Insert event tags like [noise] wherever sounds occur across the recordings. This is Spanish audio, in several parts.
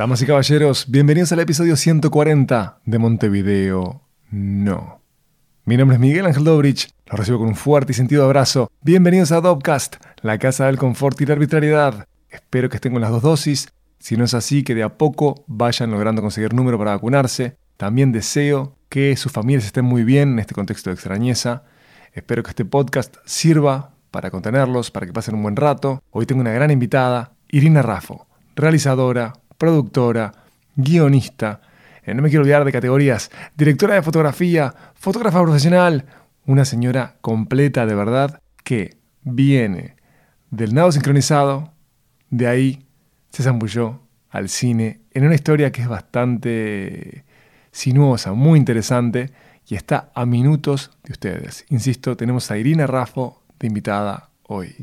Damas y caballeros, bienvenidos al episodio 140 de Montevideo. No. Mi nombre es Miguel Ángel Dobrich, los recibo con un fuerte y sentido abrazo. Bienvenidos a Dopcast, la casa del confort y la arbitrariedad. Espero que estén con las dos dosis. Si no es así, que de a poco vayan logrando conseguir número para vacunarse. También deseo que sus familias estén muy bien en este contexto de extrañeza. Espero que este podcast sirva para contenerlos, para que pasen un buen rato. Hoy tengo una gran invitada, Irina Raffo, realizadora, productora, guionista, eh, no me quiero olvidar de categorías, directora de fotografía, fotógrafa profesional, una señora completa de verdad que viene del nado sincronizado, de ahí se zambulló al cine en una historia que es bastante sinuosa, muy interesante y está a minutos de ustedes. Insisto, tenemos a Irina Raffo de invitada hoy.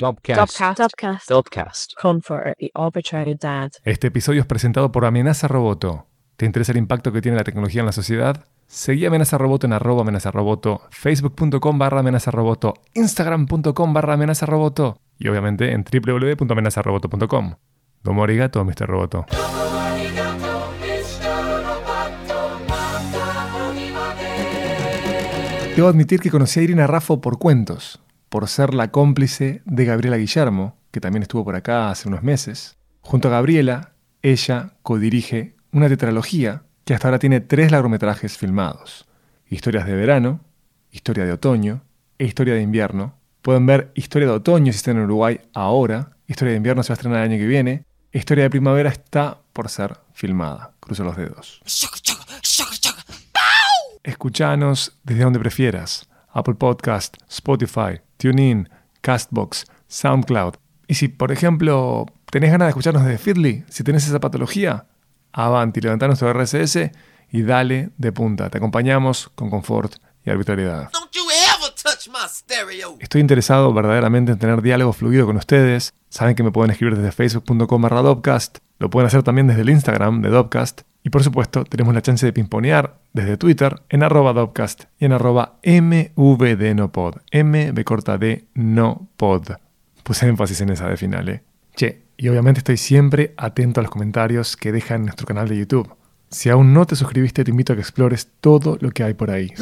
Este episodio es presentado por Amenaza Roboto. ¿Te interesa el impacto que tiene la tecnología en la sociedad? Seguí Amenaza Roboto en arroba amenaza roboto, facebook.com barra amenaza roboto, instagram.com barra amenaza roboto y obviamente en www.amenazaroboto.com. Domo arigato, Mr. Roboto. Debo admitir que conocí a Irina Raffo por cuentos, por ser la cómplice de Gabriela Guillermo, que también estuvo por acá hace unos meses. Junto a Gabriela, ella codirige una tetralogía que hasta ahora tiene tres largometrajes filmados. Historias de verano, Historia de otoño e Historia de invierno. Pueden ver Historia de otoño si están en Uruguay ahora, Historia de invierno se va a estrenar el año que viene, Historia de primavera está por ser filmada. Cruzo los dedos. Escuchanos desde donde prefieras. Apple Podcast, Spotify, TuneIn, Castbox, SoundCloud. Y si, por ejemplo, tenés ganas de escucharnos desde Feedly, si tenés esa patología, avanti, levantá nuestro RSS y dale de punta. Te acompañamos con confort y arbitrariedad. Estoy interesado verdaderamente en tener diálogo fluido con ustedes. Saben que me pueden escribir desde facebook.com barra. Lo pueden hacer también desde el Instagram de Dopcast. Y por supuesto, tenemos la chance de pimponear desde Twitter en arroba Dopcast y en arroba mvdnopod. M de corta D no pod. Puse énfasis en esa de final, ¿eh? Che, y obviamente estoy siempre atento a los comentarios que dejan en nuestro canal de YouTube. Si aún no te suscribiste, te invito a que explores todo lo que hay por ahí.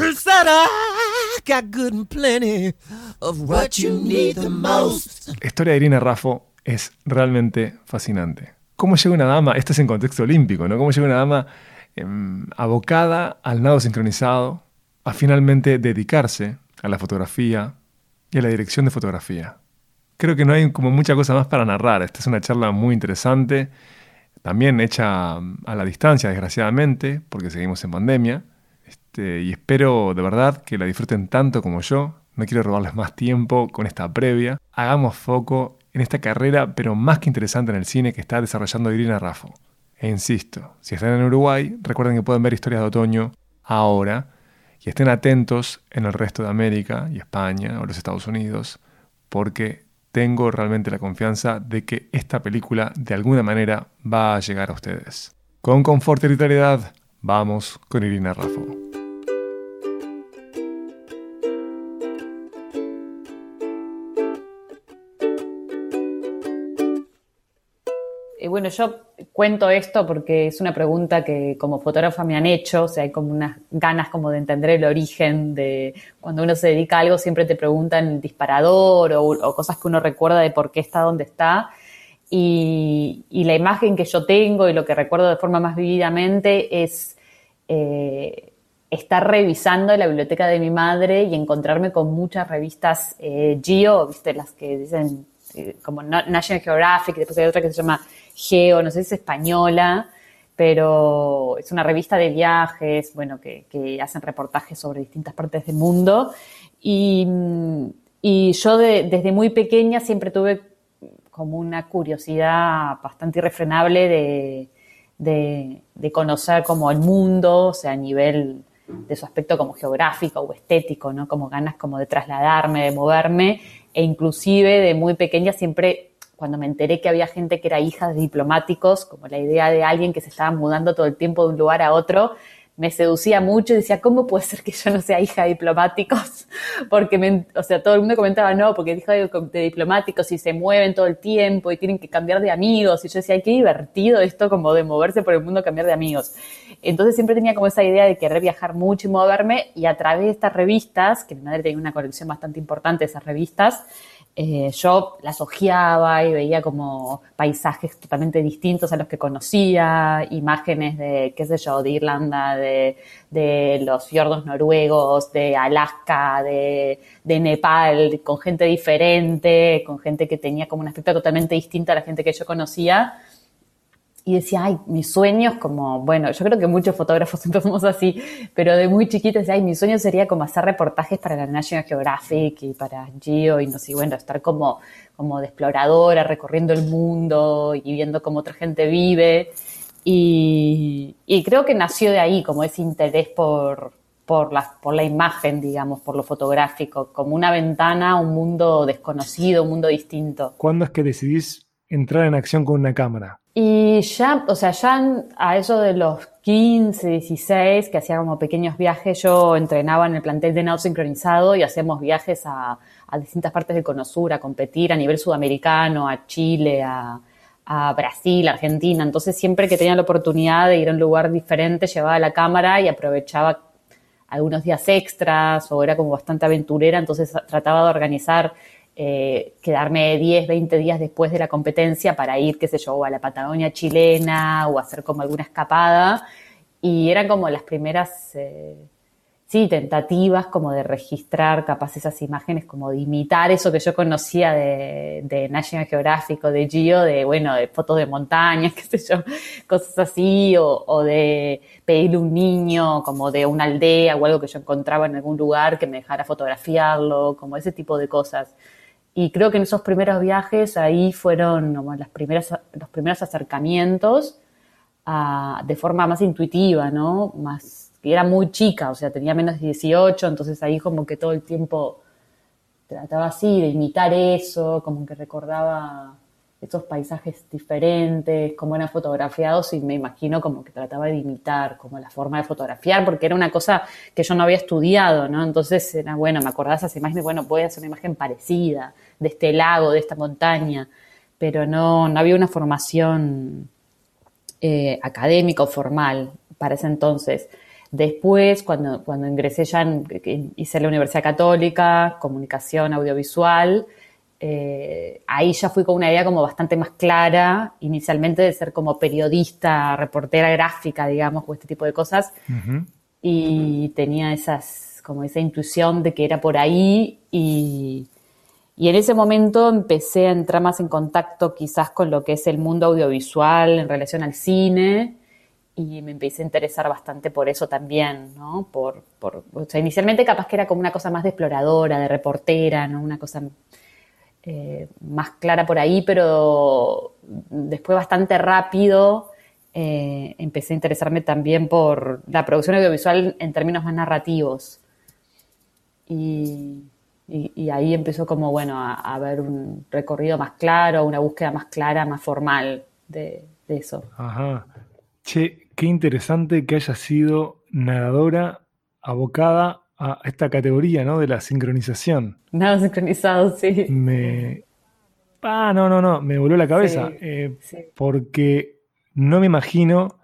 La historia de Irina Raffo es realmente fascinante. ¿Cómo llega una dama, esto es en contexto olímpico, ¿no? ¿Cómo llega una dama em, abocada al nado sincronizado a finalmente dedicarse a la fotografía y a la dirección de fotografía? Creo que no hay como mucha cosa más para narrar. Esta es una charla muy interesante, también hecha a la distancia, desgraciadamente, porque seguimos en pandemia. Este, y espero de verdad que la disfruten tanto como yo. No quiero robarles más tiempo con esta previa. Hagamos foco en esta carrera, pero más que interesante en el cine que está desarrollando Irina Raffo. E insisto, si están en Uruguay, recuerden que pueden ver historias de otoño ahora y estén atentos en el resto de América y España o los Estados Unidos, porque tengo realmente la confianza de que esta película de alguna manera va a llegar a ustedes. Con confort y literalidad, vamos con Irina Raffo. Bueno, yo cuento esto porque es una pregunta que como fotógrafa me han hecho, o sea, hay como unas ganas como de entender el origen de cuando uno se dedica a algo, siempre te preguntan el disparador o, cosas que uno recuerda de por qué está donde está. Y, la imagen que yo tengo y lo que recuerdo de forma más vividamente es eh, estar revisando la biblioteca de mi madre y encontrarme con muchas revistas eh, Geo, ¿viste? Las que dicen eh, como National Geographic, después hay otra que se llama Geo, no sé si es española, pero es una revista de viajes, bueno, que, hacen reportajes sobre distintas partes del mundo. Y, yo desde muy pequeña siempre tuve como una curiosidad bastante irrefrenable de, de, conocer como el mundo, o sea, a nivel de su aspecto como geográfico o estético, ¿no? Como ganas como de trasladarme, de moverme, e inclusive de muy pequeña siempre cuando me enteré que había gente que era hija de diplomáticos, como la idea de alguien que se estaba mudando todo el tiempo de un lugar a otro, me seducía mucho y decía, ¿cómo puede ser que yo no sea hija de diplomáticos? [laughs] Porque, me, o sea, todo el mundo comentaba, no, porque hija de, diplomáticos y se mueven todo el tiempo y tienen que cambiar de amigos. Y yo decía, qué divertido esto como de moverse por el mundo, cambiar de amigos. Entonces siempre tenía como esa idea de querer viajar mucho y moverme y a través de estas revistas, que mi madre tenía una colección bastante importante de esas revistas, eh, yo las ojeaba y veía como paisajes totalmente distintos a los que conocía, imágenes de, qué sé yo, de Irlanda, de, los fiordos noruegos, de Alaska, de, de, Nepal, con gente diferente, con gente que tenía como un aspecto totalmente distinto a la gente que yo conocía y decía, ay, mis sueños como, bueno, yo creo que muchos fotógrafos [laughs] empezamos así, pero de muy chiquita decía, ay, mi sueño sería como hacer reportajes para la National Geographic y para Geo y no sé, bueno, estar como, como de exploradora, recorriendo el mundo y viendo cómo otra gente vive. Y, y creo que nació de ahí, como ese interés por, por la, por la imagen, digamos, por lo fotográfico, como una ventana a un mundo desconocido, un mundo distinto. ¿Cuándo es que decidís entrar en acción con una cámara? Y ya, o sea, ya a eso de los 15, 16, que hacía como pequeños viajes, yo entrenaba en el plantel de nado sincronizado y hacíamos viajes a, distintas partes del Cono Sur a competir a nivel sudamericano, a Chile, a, a Brasil, Argentina. Entonces, siempre que tenía la oportunidad de ir a un lugar diferente, llevaba la cámara y aprovechaba algunos días extras o era como bastante aventurera, entonces trataba de organizar eh, quedarme 10, 20 días después de la competencia para ir, qué sé yo, a la Patagonia chilena o hacer como alguna escapada. Y eran como las primeras, eh, sí, tentativas como de registrar capaz esas imágenes, como de imitar eso que yo conocía de, de National Geographic o de Geo, de, bueno, de fotos de montañas, [laughs] qué sé yo, cosas así, o, o de pedirle un niño como de una aldea o algo que yo encontraba en algún lugar que me dejara fotografiarlo, como ese tipo de cosas. Y creo que en esos primeros viajes ahí fueron las primeras, los primeros acercamientos de forma más intuitiva, ¿no? Más, era muy chica, o sea, tenía menos de 18, entonces ahí como que todo el tiempo trataba así de imitar eso, como que recordaba esos paisajes diferentes, cómo eran fotografiados y me imagino como que trataba de imitar como la forma de fotografiar, porque era una cosa que yo no había estudiado, ¿no? Entonces era, bueno, me acordaba esas imágenes, bueno, voy hacer una imagen parecida de este lago, de esta montaña, pero no, no había una formación eh, académica o formal para ese entonces. Después, cuando, cuando ingresé ya, hice la Universidad Católica, comunicación audiovisual, eh, ahí ya fui con una idea como bastante más clara, inicialmente de ser como periodista, reportera gráfica, digamos, o este tipo de cosas. Y tenía esas, como esa intuición de que era por ahí y, y en ese momento empecé a entrar más en contacto quizás con lo que es el mundo audiovisual en relación al cine y me empecé a interesar bastante por eso también, ¿no? Por, por, o sea, inicialmente capaz que era como una cosa más de exploradora, de reportera, ¿no? Una cosa eh, más clara por ahí, pero después bastante rápido eh, empecé a interesarme también por la producción audiovisual en términos más narrativos. Y, ahí empezó como, bueno, a, haber un recorrido más claro, una búsqueda más clara, más formal de, de eso. Ajá. Che, qué interesante que haya sido nadadora abocada a esta categoría, ¿no? De la sincronización. Nada sincronizado, sí. Me. Ah, no, no, no, me voló la cabeza. Eh, porque no me imagino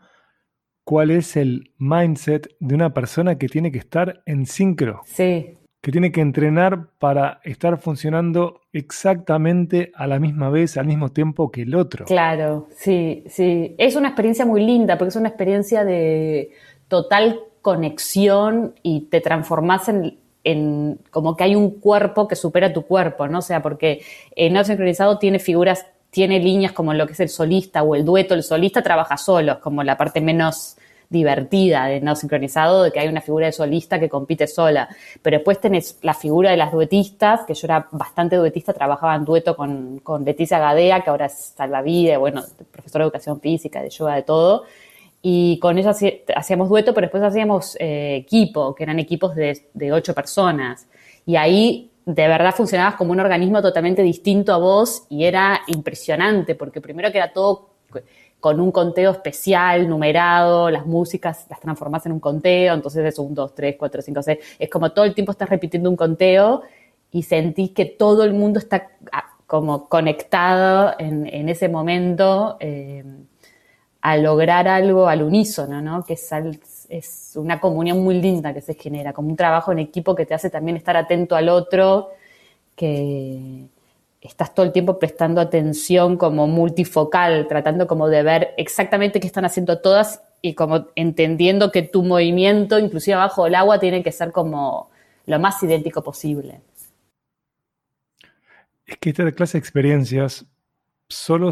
cuál es el mindset de una persona que tiene que estar en sincro. Sí. Que tiene que entrenar para estar funcionando exactamente a la misma vez, al mismo tiempo que el otro. Claro, sí, sí. Es una experiencia muy linda porque es una experiencia de total conexión y te transformas en, como que hay un cuerpo que supera tu cuerpo, ¿no? O sea, porque el no sincronizado tiene figuras, tiene líneas como lo que es el solista o el dueto. El solista trabaja solo, es como la parte menos divertida de no sincronizado, de que hay una figura de solista que compite sola. Pero después tenés la figura de las duetistas, que yo era bastante duetista, trabajaba en dueto con, con Leticia Gadea, que ahora es salvavidas, bueno, profesora de educación física, de yoga, de todo y con ella hacíamos dueto, pero después hacíamos eh, equipo, que eran equipos de, de, ocho personas. Y ahí de verdad funcionabas como un organismo totalmente distinto a vos y era impresionante, porque primero que era todo con un conteo especial, numerado, las músicas las transformas en un conteo, entonces es un 2, 3, 4, 5, 6, es como todo el tiempo estás repitiendo un conteo y sentís que todo el mundo está ah, como conectado en, ese momento eh, a lograr algo al unísono, ¿no? Que es, una comunión muy linda que se genera, como un trabajo en equipo que te hace también estar atento al otro, que estás todo el tiempo prestando atención como multifocal, tratando como de ver exactamente qué están haciendo todas y como entendiendo que tu movimiento, inclusive abajo del agua, tiene que ser como lo más idéntico posible. Es que esta clase de experiencias, solo,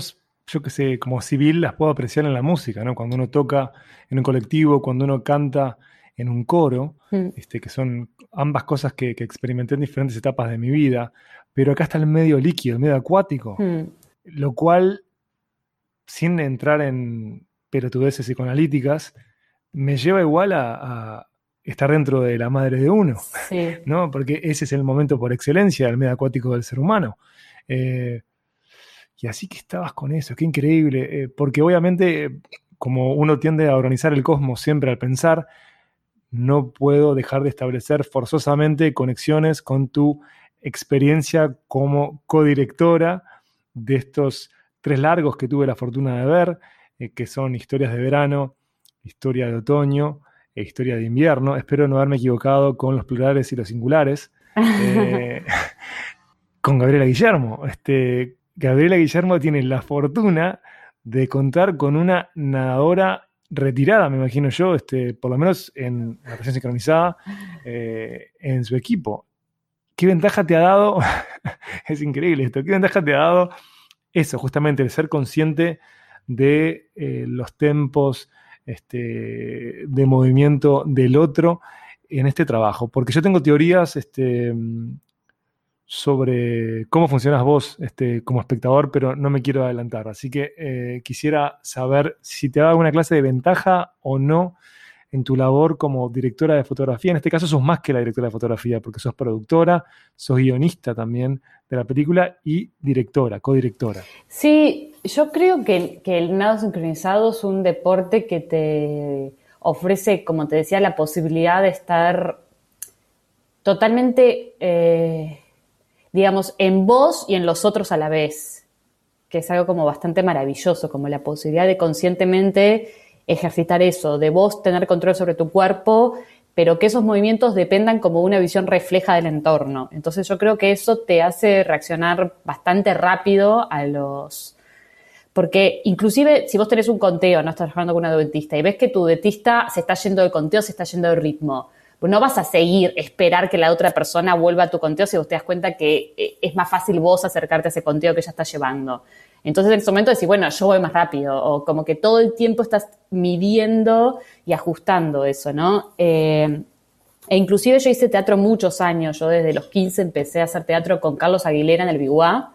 yo que sé, como civil las puedo apreciar en la música, ¿no? Cuando uno toca en un colectivo, cuando uno canta en un coro, mm. este, que son ambas cosas que, que experimenté en diferentes etapas de mi vida, pero acá está el medio líquido, el medio acuático, hmm. lo cual, sin entrar en pelotudeces psicoanalíticas, me lleva igual a, estar dentro de la madre de uno, ¿no? Porque ese es el momento por excelencia del medio acuático del ser humano. Eh, y así que estabas con eso, qué increíble, eh, porque obviamente, como uno tiende a organizar el cosmos siempre al pensar, no puedo dejar de establecer forzosamente conexiones con tu experiencia como codirectora de estos tres largos que tuve la fortuna de ver, eh, que son historias de verano, historia de otoño e historia de invierno. Espero no haberme equivocado con los plurales y los singulares. [laughs] Eh, [laughs] con Gabriela Guillermo. Este, Gabriela Guillermo tiene la fortuna de contar con una nadadora retirada, me imagino yo, este, por lo menos en la presencia sincronizada, eh, en su equipo. ¿Qué ventaja te ha dado? [laughs] es increíble esto. ¿Qué ventaja te ha dado eso, justamente, el ser consciente de eh, los tempos este, de movimiento del otro en este trabajo? Porque yo tengo teorías este, sobre cómo funcionas vos este, como espectador, pero no me quiero adelantar. Así que eh, quisiera saber si te da alguna clase de ventaja o no en tu labor como directora de fotografía. En este caso sos más que la directora de fotografía, porque sos productora, sos guionista también de la película y directora, codirectora. Sí, yo creo que, el nado sincronizado es un deporte que te ofrece, como te decía, la posibilidad de estar totalmente, eh, digamos, en vos y en los otros a la vez, que es algo como bastante maravilloso, como la posibilidad de conscientemente ejercitar eso, de vos tener control sobre tu cuerpo, pero que esos movimientos dependan como una visión refleja del entorno. Entonces yo creo que eso te hace reaccionar bastante rápido a los... Porque inclusive si vos tenés un conteo, no estás trabajando con una dentista, y ves que tu dentista se está yendo de conteo, se está yendo de ritmo, pues no vas a seguir, esperar que la otra persona vuelva a tu conteo si vos te das cuenta que eh, es más fácil vos acercarte a ese conteo que ella está llevando. Entonces en ese momento decís, bueno, yo voy más rápido, o como que todo el tiempo estás midiendo y ajustando eso, ¿no? Eh, e inclusive yo hice teatro muchos años, yo desde los 15 empecé a hacer teatro con Carlos Aguilera en el Biguá,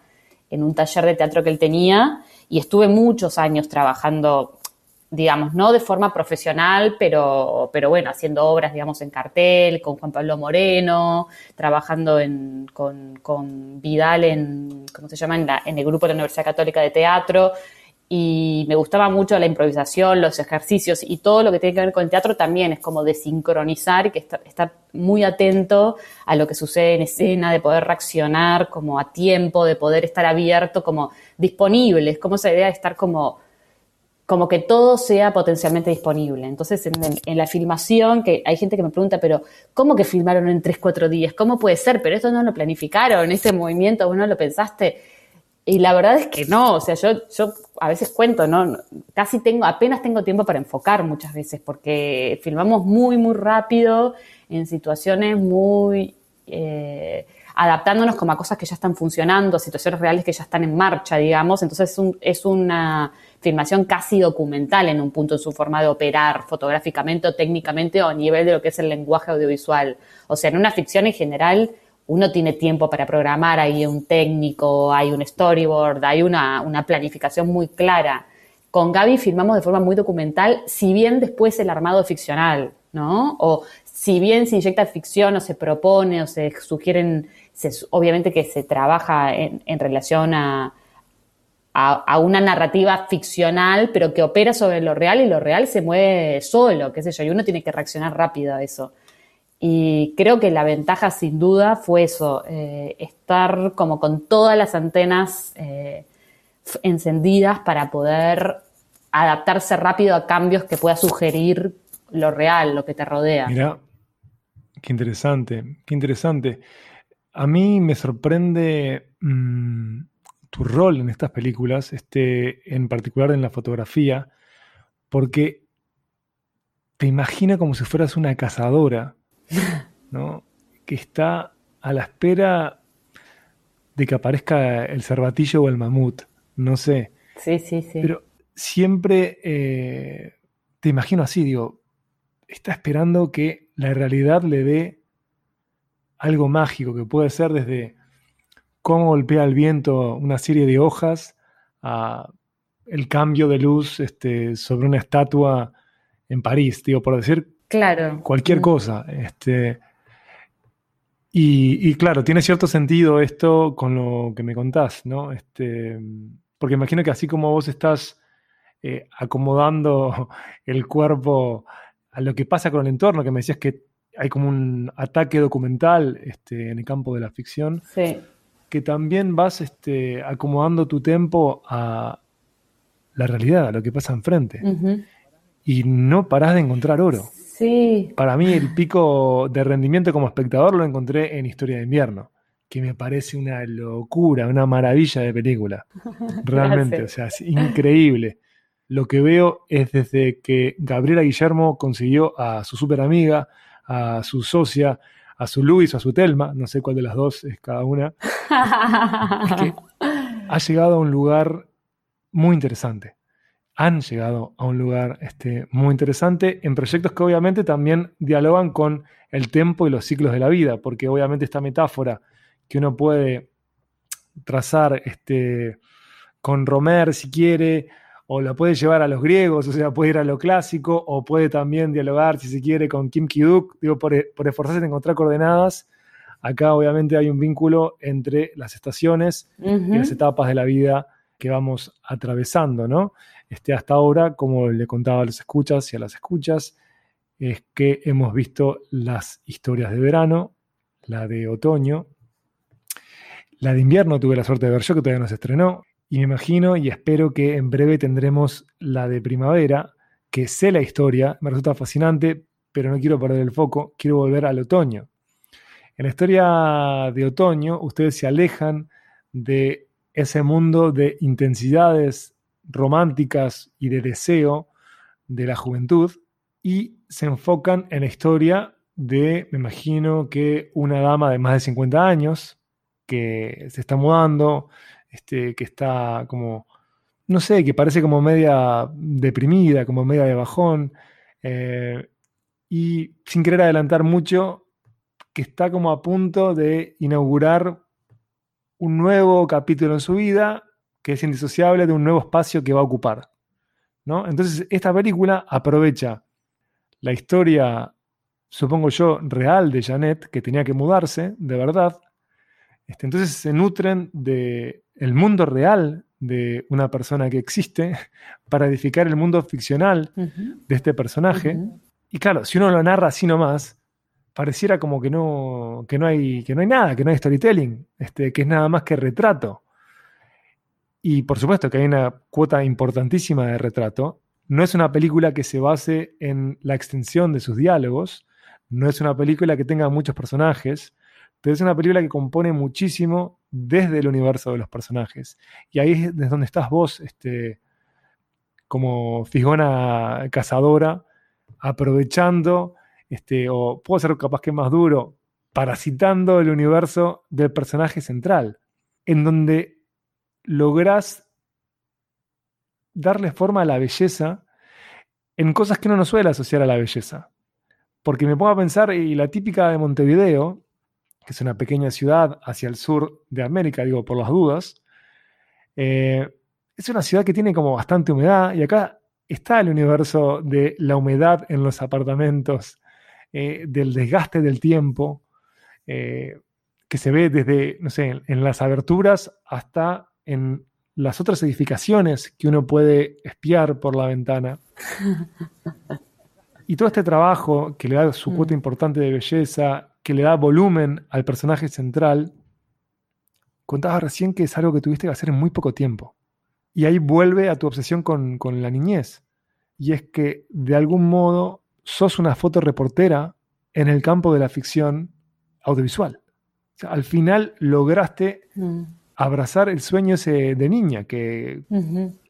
en un taller de teatro que él tenía, y estuve muchos años trabajando digamos, no de forma profesional, pero, pero bueno, haciendo obras, digamos, en cartel, con Juan Pablo Moreno, trabajando con, con, Vidal en, ¿cómo se llama?, en, el grupo de la Universidad Católica de Teatro. Y me gustaba mucho la improvisación, los ejercicios y todo lo que tiene que ver con el teatro también es como de sincronizar y que estar, muy atento a lo que sucede en escena, de poder reaccionar como a tiempo, de poder estar abierto, como disponible. Es como esa idea de estar como como que todo sea potencialmente disponible. Entonces, en, la filmación, que hay gente que me pregunta, pero ¿cómo que filmaron en tres, cuatro días? ¿Cómo puede ser? Pero esto no lo planificaron, este movimiento vos no lo pensaste. Y la verdad es que no, o sea, yo, yo a veces cuento, ¿no? Casi tengo, apenas tengo tiempo para enfocar muchas veces, porque filmamos muy, muy rápido, en situaciones muy... Eh, adaptándonos como a cosas que ya están funcionando, situaciones reales que ya están en marcha, digamos. Entonces es, un, es una filmación casi documental en un punto en su forma de operar fotográficamente o técnicamente o a nivel de lo que es el lenguaje audiovisual. O sea, en una ficción en general uno tiene tiempo para programar, hay un técnico, hay un storyboard, hay una, una planificación muy clara. Con Gaby filmamos de forma muy documental, si bien después el armado ficcional, ¿no? O si bien se inyecta ficción o se propone o se sugieren, obviamente que se trabaja en relación a, a, una narrativa ficcional, pero que opera sobre lo real y lo real se mueve solo, qué sé yo, y uno tiene que reaccionar rápido a eso. Y creo que la ventaja sin duda fue eso, eh, estar como con todas las antenas eh, encendidas para poder adaptarse rápido a cambios que pueda sugerir lo real, lo que te rodea. Mira, qué interesante, qué interesante. A mí me sorprende mm, tu rol en estas películas, este, en particular en la fotografía, porque te imagina como si fueras una cazadora, [laughs] ¿no? que está a la espera de que aparezca el cervatillo o el mamut, no sé. Sí, sí, sí. Pero siempre eh, te imagino así, digo, está esperando que la realidad le dé algo mágico, que puede ser desde cómo golpea el viento una serie de hojas, a el cambio de luz este, sobre una estatua en París, digo, por decir claro. cualquier cosa. Este, y, claro, tiene cierto sentido esto con lo que me contás, ¿no? Este, porque imagino que así como vos estás eh, acomodando [laughs] el cuerpo a lo que pasa con el entorno, que me decías que hay como un ataque documental este, en el campo de la ficción. Sí que también vas este, acomodando tu tiempo a la realidad, a lo que pasa enfrente. Y no parás de encontrar oro. Sí. Para mí el pico de rendimiento como espectador lo encontré en Historia de Invierno, que me parece una locura, una maravilla de película. [laughs] Realmente, o sea, es increíble. Lo que veo es desde que Gabriela Guillermo consiguió a su super amiga, a su socia, a su Luis o a su Telma, no sé cuál de las dos es cada una, ha [laughs] llegado a un lugar muy interesante. Han llegado a un lugar este, muy interesante en proyectos que obviamente también dialogan con el tiempo y los ciclos de la vida, porque obviamente esta metáfora que uno puede trazar este, con Romer si quiere, o la puede llevar a los griegos, o sea, puede ir a lo clásico, o puede también dialogar, si se quiere, con Kim Ki-duk, digo, por, esforzarse en encontrar coordenadas. Acá obviamente hay un vínculo entre las estaciones y las etapas de la vida que vamos atravesando, ¿no? Este, hasta ahora, como le contaba a los escuchas y a las escuchas, es que hemos visto las historias de verano, la de otoño, la de invierno tuve la suerte de ver yo, que todavía no se estrenó, y me imagino y espero que en breve tendremos la de primavera, que sé la historia, me resulta fascinante, pero no quiero perder el foco, quiero volver al otoño. En la historia de otoño, ustedes se alejan de ese mundo de intensidades románticas y de deseo de la juventud y se enfocan en la historia de, me imagino que una dama de más de 50 años que se está mudando, este, que está como, no sé, que parece como media deprimida, como media de bajón, eh, y sin querer adelantar mucho, que está como a punto de inaugurar un nuevo capítulo en su vida que es indisociable de un nuevo espacio que va a ocupar. ¿no? Entonces, esta película aprovecha la historia, supongo yo, real de Janet, que tenía que mudarse, de verdad. Este, entonces se nutren de el mundo real de una persona que existe [laughs] para edificar el mundo ficcional de este personaje. Y claro, si uno lo narra así nomás, pareciera como que no, que no, hay, que no hay nada, que no hay storytelling, este, que es nada más que retrato. Y por supuesto que hay una cuota importantísima de retrato. No es una película que se base en la extensión de sus diálogos, no es una película que tenga muchos personajes, pero es una película que compone muchísimo desde el universo de los personajes. Y ahí es donde estás vos, este, como figona cazadora, aprovechando, este, o puedo ser capaz que más duro, parasitando el universo del personaje central, en donde lográs darle forma a la belleza en cosas que uno no suele asociar a la belleza. Porque me pongo a pensar, y la típica de Montevideo, que es una pequeña ciudad hacia el sur de América, digo por las dudas. Eh, es una ciudad que tiene como bastante humedad y acá está el universo de la humedad en los apartamentos, eh, del desgaste del tiempo, eh, que se ve desde, no sé, en las aberturas hasta en las otras edificaciones que uno puede espiar por la ventana. [laughs] Y todo este trabajo que le da su cuota mm. importante de belleza, que le da volumen al personaje central, contabas recién que es algo que tuviste que hacer en muy poco tiempo. Y ahí vuelve a tu obsesión con, con la niñez. Y es que de algún modo sos una fotoreportera en el campo de la ficción audiovisual. al final lograste mm. abrazar el sueño ese de niña, que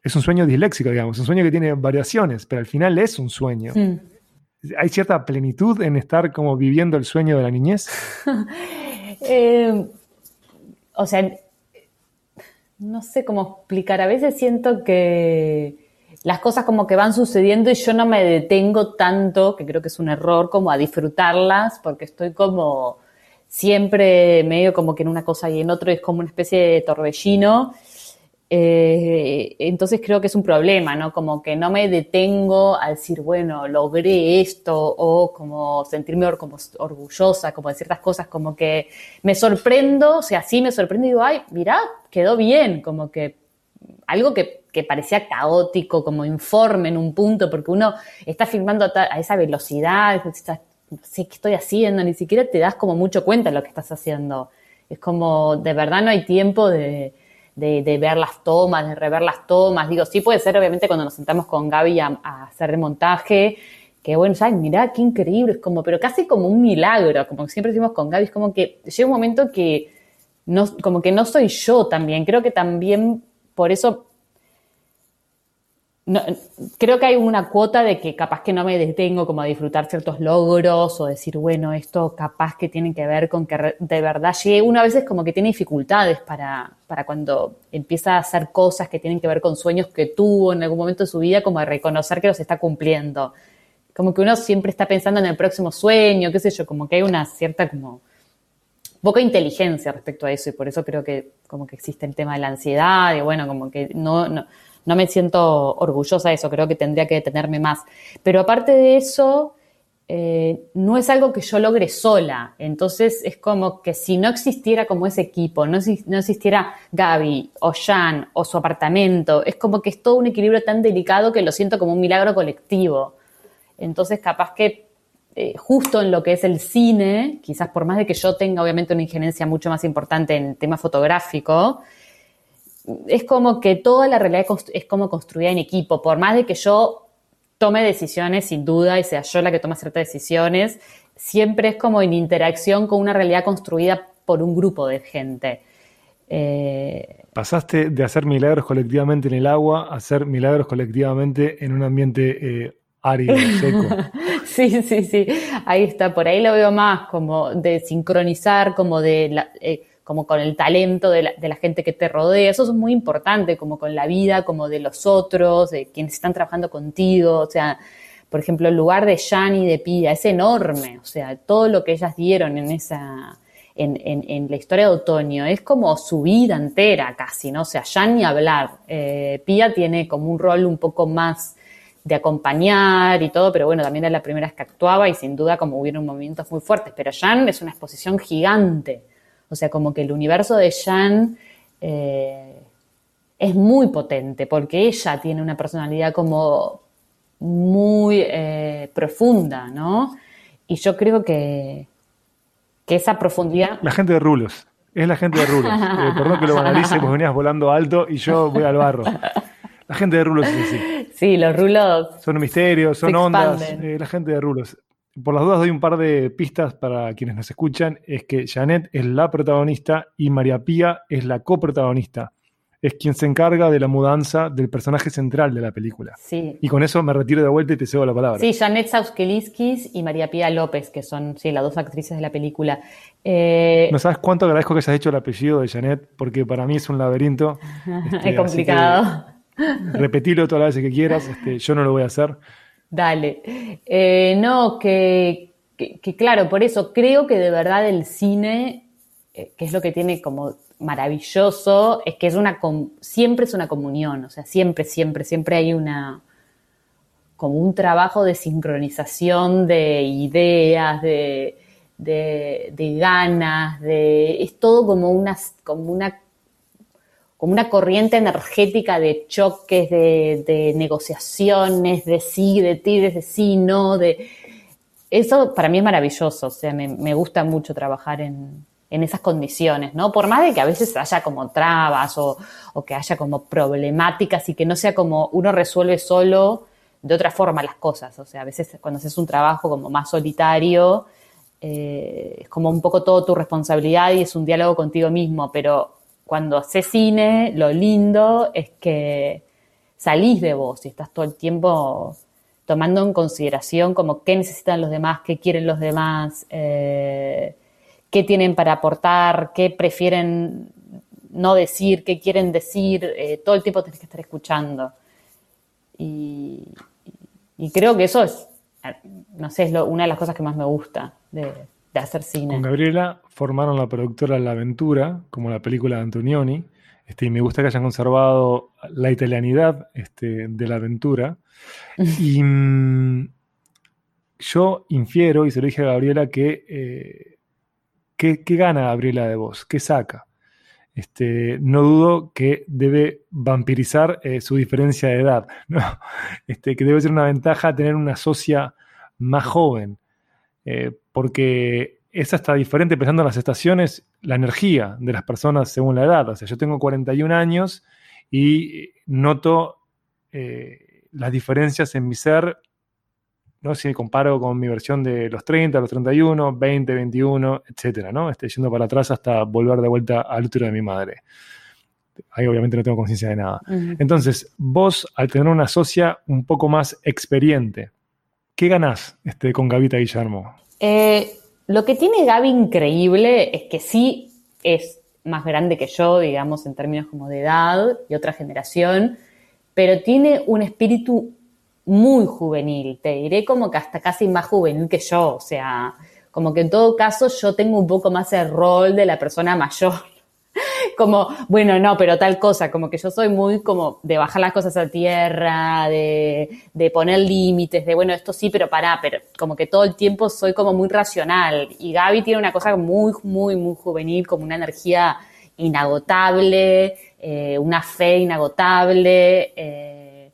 es un sueño disléxico, digamos, un sueño que tiene variaciones, pero al final es un sueño. ¿Hay cierta plenitud en estar como viviendo el sueño de la niñez? [laughs] Eh, o sea, no sé cómo explicar. A veces siento que las cosas como que van sucediendo y yo no me detengo tanto, que creo que es un error, como a disfrutarlas, porque estoy como siempre medio como que en una cosa y en otro es como una especie de torbellino. Eh, entonces creo que es un problema, ¿no? Como que no me detengo a decir, bueno, logré esto o como sentirme como orgullosa, como de ciertas cosas, como que me sorprendo, o sea, sí me sorprendo y digo, ay, mira, quedó bien, como que algo que, parecía caótico, como informe en un punto, porque uno está filmando a, esa velocidad, no sé qué estoy haciendo, ni siquiera te das como mucho cuenta de lo que estás haciendo. Es como, de verdad no hay tiempo de, de, ver las tomas, de rever las tomas. Digo, sí puede ser obviamente cuando nos sentamos con Gaby a, hacer el montaje, que bueno, ¿sabes? Mirá, qué increíble, es como, pero casi como un milagro, como siempre decimos con Gaby, es como que llega un momento que no, como que no soy yo también, creo que también por eso creo que hay una cuota de que capaz que no me detengo como a disfrutar ciertos logros o decir, bueno, esto capaz que tiene que ver con que de verdad llegue. Uno a veces como que tiene dificultades para, para cuando empieza a hacer cosas que tienen que ver con sueños que tuvo en algún momento de su vida, como a reconocer que los está cumpliendo. Como que uno siempre está pensando en el próximo sueño, qué sé yo, como que hay una cierta como poca inteligencia respecto a eso y por eso creo que como que existe el tema de la ansiedad y bueno, como que no, no no me siento orgullosa de eso, creo que tendría que detenerme más. Pero aparte de eso, eh, no es algo que yo logre sola. Entonces es como que si no existiera como ese equipo, no, no existiera Gaby o Jan o su apartamento, es como que es todo un equilibrio tan delicado que lo siento como un milagro colectivo. Entonces capaz que eh, justo en lo que es el cine, quizás por más de que yo tenga obviamente una injerencia mucho más importante en el tema fotográfico, es como que toda la realidad es como construida en equipo, por más de que yo tome decisiones sin duda y sea yo la que toma ciertas decisiones, siempre es como en interacción con una realidad construida por un grupo de gente. Eh, Pasaste de hacer milagros colectivamente en el agua a hacer milagros colectivamente en un ambiente eh, árido, [laughs] seco. sí, sí, sí, ahí está, por ahí lo veo más como de sincronizar, como de... La, eh, como con el talento de la, gente que te rodea, eso es muy importante, como con la vida, como de los otros, de quienes están trabajando contigo, o sea, por ejemplo, el lugar de y de Pia es enorme, o sea, todo lo que ellas dieron en esa, en, la historia de otoño, es como su vida entera casi, ¿no? O sea, Jan ni hablar, eh, Pia tiene como un rol un poco más de acompañar y todo, pero bueno, también era la primera vez que actuaba y sin duda como hubieron movimientos muy fuertes, pero Jan es una exposición gigante, o sea, como que el universo de Jan eh, es muy potente porque ella tiene una personalidad como muy eh, profunda, ¿no? Y yo creo que, que esa profundidad... La gente de Rulos. Es la gente de Rulos. [laughs] Eh, perdón que lo banalice, porque venías volando alto y yo voy al barro. La gente de Rulos es así. Sí, los Rulos. Son misterios, son ondas. la gente de Rulos por las dudas doy un par de pistas para quienes nos escuchan, es que Janet es la protagonista y María Pía es la coprotagonista. Es quien se encarga de la mudanza del personaje central de la película. Sí. Y con eso me retiro de vuelta y te cedo la palabra. Sí, Janet Sauskeliskis y María Pía López, que son sí, las dos actrices de la película. Eh, no sabes cuánto agradezco que hayas hecho el apellido de Janet, porque para mí es un laberinto. Este, [laughs] es complicado. Repetirlo todas las veces que quieras, este, yo no lo voy a hacer. Dale. Eh, no, que, claro, por eso creo que de verdad el cine, eh, que es lo que tiene como maravilloso, es que es una siempre es una comunión, o sea, siempre, siempre, siempre hay una como un trabajo de sincronización de ideas, de, de, ganas, de es todo como una, como una como una corriente energética de choques, de, negociaciones, de sí, de ti, de sí, no, de... Eso para mí es maravilloso, o sea, me, gusta mucho trabajar en, esas condiciones, ¿no? Por más de que a veces haya como trabas o, que haya como problemáticas y que no sea como uno resuelve solo de otra forma las cosas, o sea, a veces cuando haces un trabajo como más solitario, eh, es como un poco todo tu responsabilidad y es un diálogo contigo mismo, pero cuando haces cine, lo lindo es que salís de vos y estás todo el tiempo tomando en consideración como qué necesitan los demás, qué quieren los demás, eh, qué tienen para aportar, qué prefieren no decir, qué quieren decir, eh, todo el tiempo tenés que estar escuchando. Y, creo que eso es, no sé, es una de las cosas que más me gusta de, de hacer cine. Con Gabriela formaron la productora La Aventura, como la película de Antonioni, este, y me gusta que hayan conservado la italianidad este, de la aventura. [laughs] Y mm, yo infiero, y se lo dije a Gabriela, que eh, ¿qué, gana Gabriela de vos? ¿Qué saca? Este, no dudo que debe vampirizar eh, su diferencia de edad, [laughs] ¿no? este, que debe ser una ventaja tener una socia más joven. Eh, porque es hasta diferente pensando en las estaciones, la energía de las personas según la edad. O sea, yo tengo 41 años y noto eh, las diferencias en mi ser, ¿no? si comparo con mi versión de los 30, los 31, 20, 21, etcétera, ¿no? Estoy yendo para atrás hasta volver de vuelta al útero de mi madre. Ahí obviamente no tengo conciencia de nada. Entonces, vos, al tener una socia un poco más experiente, ¿qué ganás este, con Gavita Guillermo? Eh, lo que tiene Gaby increíble es que sí es más grande que yo, digamos, en términos como de edad y otra generación, pero tiene un espíritu muy juvenil, te diré como que hasta casi más juvenil que yo, o sea, como que en todo caso yo tengo un poco más el rol de la persona mayor [laughs] como, bueno, no, pero tal cosa, como que yo soy muy como de bajar las cosas a tierra, de, de poner límites, de bueno, esto sí, pero pará, pero como que todo el tiempo soy como muy racional. Y Gaby tiene una cosa muy, muy, muy juvenil, como una energía inagotable, eh, una fe inagotable. Eh,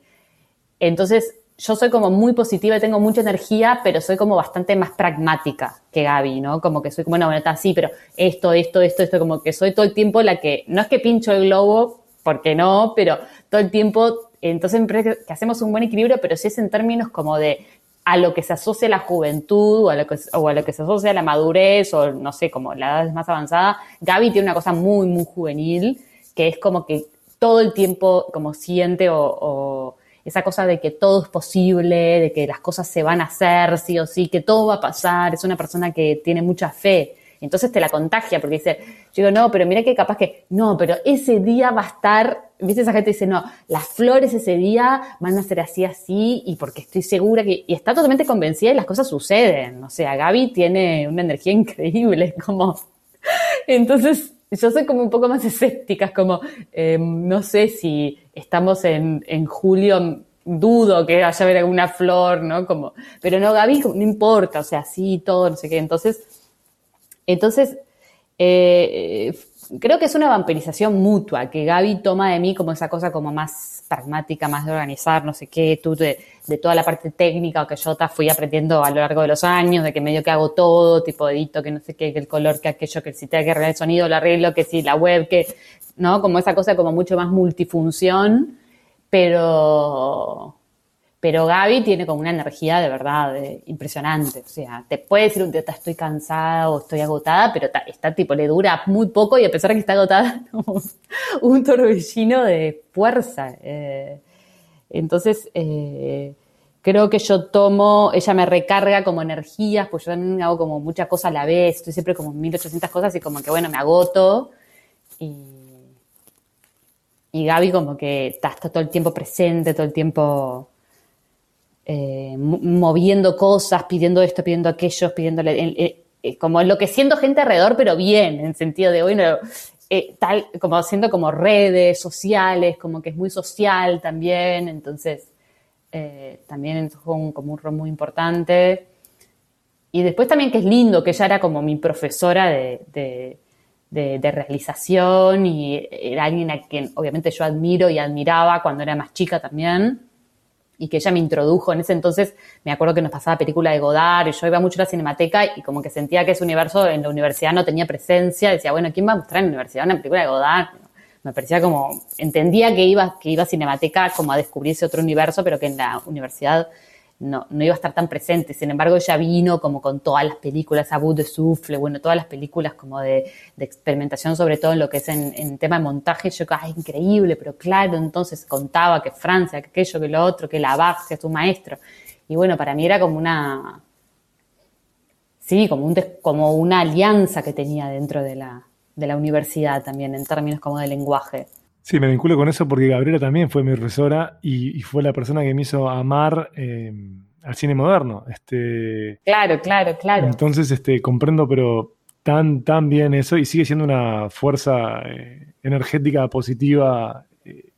entonces, yo soy como muy positiva y tengo mucha energía, pero soy como bastante más pragmática que Gaby, ¿no? Como que soy como, bueno, bueno, está así, pero esto, esto, esto, esto, como que soy todo el tiempo la que, no es que pincho el globo, porque no, pero todo el tiempo, entonces que hacemos un buen equilibrio, pero sí es en términos como de a lo que se asocia la juventud o a lo que, o a lo que se asocia la madurez o no sé, como la edad más avanzada. Gaby tiene una cosa muy, muy juvenil, que es como que todo el tiempo como siente o esa cosa de que todo es posible, de que las cosas se van a hacer sí o sí, que todo va a pasar, es una persona que tiene mucha fe. Entonces te la contagia porque dice, yo digo, no, pero mira que capaz que, no, pero ese día va a estar, viste, esa gente dice, no, las flores ese día van a ser así, así, y porque estoy segura que, y está totalmente convencida y las cosas suceden. O sea, Gaby tiene una energía [laughs] increíble, como, entonces yo soy como un poco más [laughs] escéptica, como, em, no sé si estamos en, en julio, dudo que haya haber alguna flor, ¿no? Como, pero no, Gaby, no importa, o sea, sí, todo, no sé qué. Entonces, entonces, eh, creo que es una vampirización mutua, que Gaby toma de mí como esa cosa como más pragmática, más de organizar, no sé qué, tú de, toda la parte técnica que yo fui aprendiendo a lo largo de los años, de que medio que hago todo, tipo edito, que no sé qué, que el color, que aquello, que si te que arreglar el sonido, lo arreglo, que si la web, que, ¿no? Como esa cosa como mucho más multifunción, pero pero Gaby tiene como una energía de verdad impresionante. O sea, te puede decir un día estoy cansada o estoy agotada, pero está, tipo, le dura muy poco y a pesar de que está agotada, [laughs] un torbellino de fuerza. Eh, entonces, eh, creo que yo tomo, ella me recarga como energías, pues yo también hago como muchas cosas a la vez, estoy siempre como en 1800 cosas y como que bueno, me agoto. Y, y Gaby como que está todo el tiempo presente, todo el tiempo eh, moviendo cosas, pidiendo esto, pidiendo aquello, pidiéndole, eh, eh, como enloqueciendo gente alrededor, pero bien, en sentido de, bueno, tal, como haciendo como redes sociales, como que es muy social también, entonces también es un, como un rol muy importante. Y después también que es lindo, que ella era como mi profesora de, realización y era alguien a quien obviamente yo admiro y admiraba cuando era más chica también y que ella me introdujo. En ese entonces me acuerdo que nos pasaba película de Godard y yo iba mucho a la cinemateca y como que sentía que ese universo en la universidad no tenía presencia. Decía, bueno, ¿quién va a mostrar en la universidad una película de Godard? Me parecía como, entendía que iba, que iba a cinemateca como a descubrirse otro universo, pero que en la universidad no, no, iba a estar tan presente. Sin embargo, ella vino como con todas las películas, Abu de Souffle, bueno, todas las películas como de, experimentación, sobre todo en lo que es en, tema de montaje. Yo, ay, increíble, pero claro, entonces contaba que Francia, que aquello, que lo otro, que la base, es un maestro. Y bueno, para mí era como una, sí, como, un, como una alianza que tenía dentro de la, de la universidad también, en términos como de lenguaje. Sí, me vinculo con eso porque Gabriela también fue mi profesora y, fue la persona que me hizo amar eh, al cine moderno. Este, claro, claro, claro. Entonces, este, comprendo, pero tan, tan bien eso y sigue siendo una fuerza eh, energética positiva eh,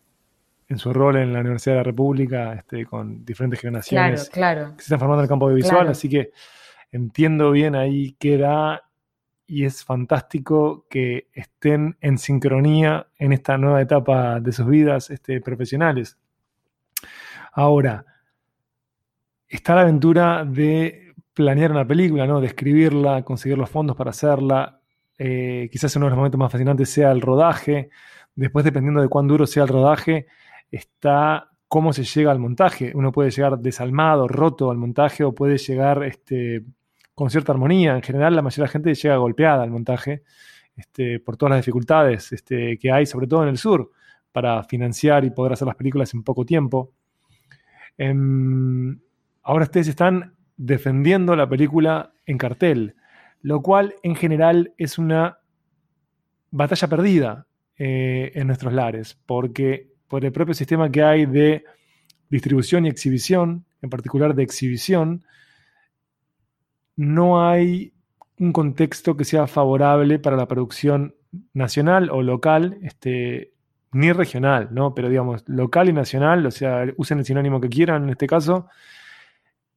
en su rol en la Universidad de la República, este, con diferentes generaciones claro, que se están formando en el campo audiovisual, así que entiendo bien ahí qué da y es fantástico que estén en sincronía en esta nueva etapa de sus vidas este, profesionales. Ahora, está la aventura de planear una película, ¿no? de escribirla, conseguir los fondos para hacerla. Eh, quizás uno de los momentos más fascinantes sea el rodaje. Después, dependiendo de cuán duro sea el rodaje, está cómo se llega al montaje. Uno puede llegar desalmado, roto al montaje, o puede llegar este, con cierta armonía. En general, la mayoría de la gente llega golpeada al montaje este, por todas las dificultades este, que hay, sobre todo en el sur, para financiar y poder hacer las películas en poco tiempo. Em, ahora ustedes están defendiendo la película en cartel, lo cual en general es una batalla perdida eh, en nuestros lares, porque por el propio sistema que hay de distribución y exhibición, en particular de exhibición, no hay un contexto que sea favorable para la producción nacional o local, este, ni regional, ¿no? Pero digamos, local y nacional, o sea, usen el sinónimo que quieran en este caso,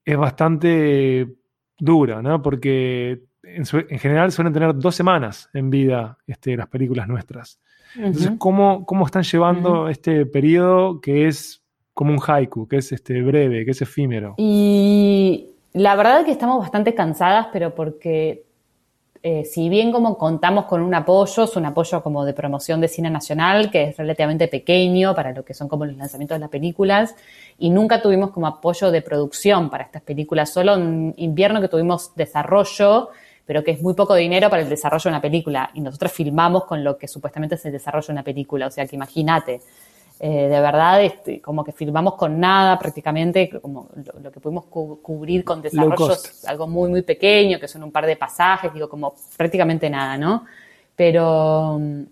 es bastante dura, ¿no? Porque en, general suelen tener dos semanas en vida este, las películas nuestras. Entonces, ¿cómo, ¿cómo, están llevando este periodo que es como un haiku, que es este breve, que es efímero? Y la verdad es que estamos bastante cansadas, pero porque eh, si bien como contamos con un apoyo, es un apoyo como de promoción de cine nacional, que es relativamente pequeño para lo que son como los lanzamientos de las películas, y nunca tuvimos como apoyo de producción para estas películas, solo en invierno que tuvimos desarrollo, pero que es muy poco dinero para el desarrollo de una película, y nosotros filmamos con lo que supuestamente es el desarrollo de una película, o sea que imagínate, eh, de verdad, este, como que filmamos con nada prácticamente, como lo, que pudimos cubrir con desarrollos, algo muy, muy pequeño, que son un par de pasajes, digo, como prácticamente nada, ¿no? Pero mm,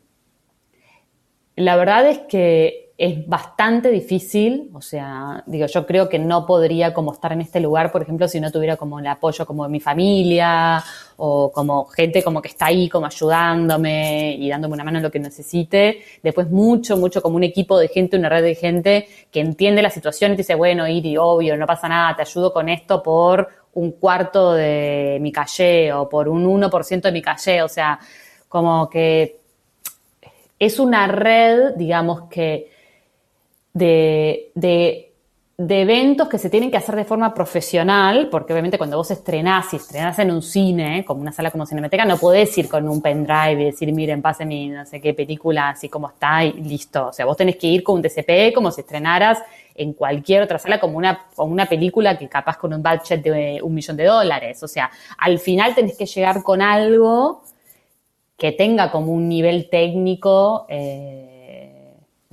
la verdad es que es bastante difícil, o sea, digo, yo creo que no podría como estar en este lugar, por ejemplo, si no tuviera como el apoyo como de mi familia o como gente como que está ahí como ayudándome y dándome una mano en lo que necesite. Después mucho, mucho como un equipo de gente, una red de gente que entiende la situación y te dice, bueno, Iri, obvio, no pasa nada, te ayudo con esto por un cuarto de mi calle o por un 1% de mi calle, o sea, como que es una red, digamos, que de, de, eventos que se tienen que hacer de forma profesional, porque obviamente cuando vos estrenás y estrenás en un cine, como una sala como Cinemateca, no podés ir con un pendrive y decir, miren, mi no sé qué película, así como está y listo. O sea, vos tenés que ir con un DCP como si estrenaras en cualquier otra sala como una, como una película que capaz con un budget de un millón de dólares. O sea, al final tenés que llegar con algo que tenga como un nivel técnico eh,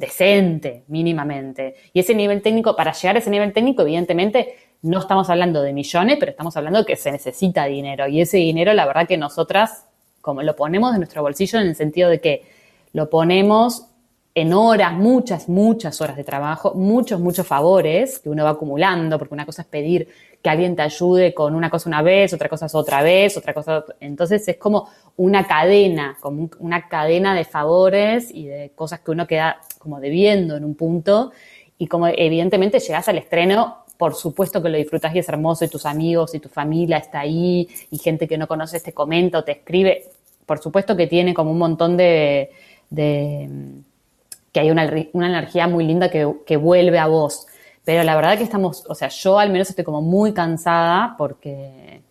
decente, mínimamente. Y ese nivel técnico, para llegar a ese nivel técnico, evidentemente, no estamos hablando de millones, pero estamos hablando de que se necesita dinero. Y ese dinero, la verdad que nosotras, como lo ponemos de nuestro bolsillo en el sentido de que lo ponemos en horas, muchas, muchas horas de trabajo, muchos, muchos favores que uno va acumulando, porque una cosa es pedir que alguien te ayude con una cosa una vez, otra cosa es otra vez, otra cosa. Entonces es como una cadena, como una cadena de favores y de cosas que uno queda como debiendo en un punto. Y como evidentemente llegas al estreno, por supuesto que lo disfrutas y es hermoso y tus amigos y tu familia está ahí y gente que no conoces te comenta o te escribe. por supuesto que tiene como un montón de, que hay una, energía muy linda que, vuelve a vos. Pero la verdad que estamos, o sea, yo al menos estoy como muy cansada porque,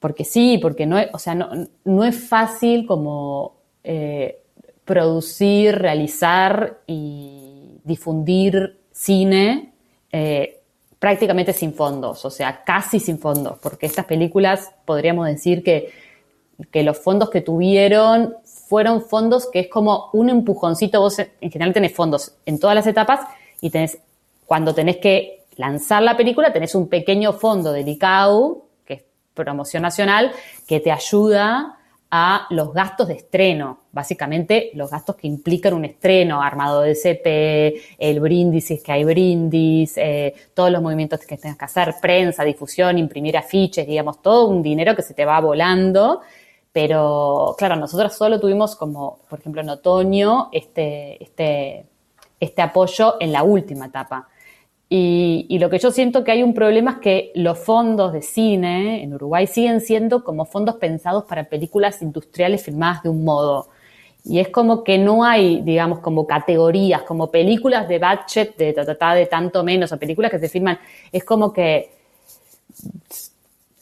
porque sí, porque no es, o sea, no, es fácil como eh, producir, realizar y difundir cine eh, prácticamente sin fondos, o sea, casi sin fondos, porque estas películas podríamos decir que, que los fondos que tuvieron fueron fondos que es como un empujoncito, vos en general tenés fondos en todas las etapas y tenés, cuando tenés que lanzar la película, tenés un pequeño fondo del ICAO, que es promoción nacional, que te ayuda a los gastos de estreno, básicamente los gastos que implican un estreno, armado de CP, el brindis, si es que hay brindis, eh, todos los movimientos que tengas que hacer, prensa, difusión, imprimir afiches, digamos, todo un dinero que se te va volando. Pero claro, nosotros solo tuvimos como, por ejemplo, en otoño, este, este, este apoyo en la última etapa. Y, lo que yo siento que hay un problema es que los fondos de cine en Uruguay siguen siendo como fondos pensados para películas industriales filmadas de un modo. Y es como que no hay, digamos, como categorías, como películas de budget de, de tanto menos, o películas que se filman. Es como que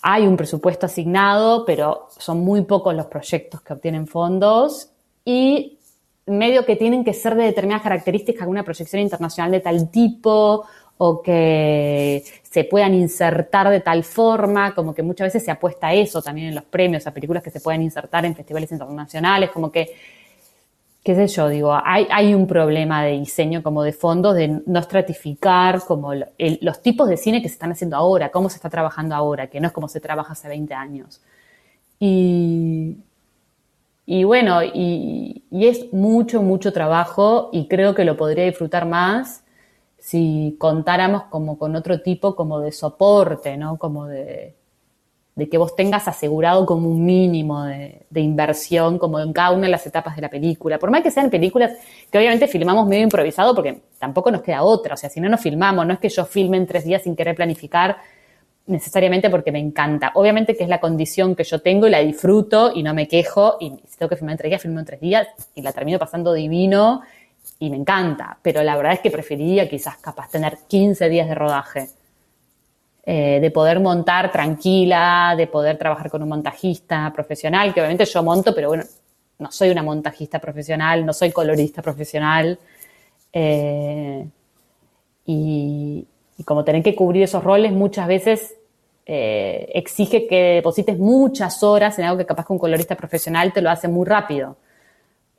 hay un presupuesto asignado, pero son muy pocos los proyectos que obtienen fondos y medio que tienen que ser de determinadas características, una proyección internacional de tal tipo o que se puedan insertar de tal forma, como que muchas veces se apuesta a eso también en los premios, a películas que se puedan insertar en festivales internacionales, como que, qué sé yo, digo, hay, un problema de diseño como de fondo, de no estratificar como los tipos de cine que se están haciendo ahora, cómo se está trabajando ahora, que no es como se trabaja hace 20 años. Y, bueno, y es mucho, mucho trabajo y creo que lo podría disfrutar más si contáramos como con otro tipo como de soporte, ¿no? Como de, que vos tengas asegurado como un mínimo de, inversión como en cada una de las etapas de la película. Por más que sean películas que obviamente filmamos medio improvisado porque tampoco nos queda otra. O sea, si no nos filmamos, no es que yo filme en tres días sin querer planificar necesariamente porque me encanta. Obviamente que es la condición que yo tengo y la disfruto y no me quejo y si tengo que filmar en tres días, filmo en tres días y la termino pasando divino y me encanta, pero la verdad es que preferiría quizás capaz tener 15 días de rodaje, eh, de poder montar tranquila, de poder trabajar con un montajista profesional, que obviamente yo monto, pero bueno, no soy una montajista profesional, no soy colorista profesional, eh, y, como tener que cubrir esos roles muchas veces eh, exige que deposites muchas horas en algo que capaz que un colorista profesional te lo hace muy rápido.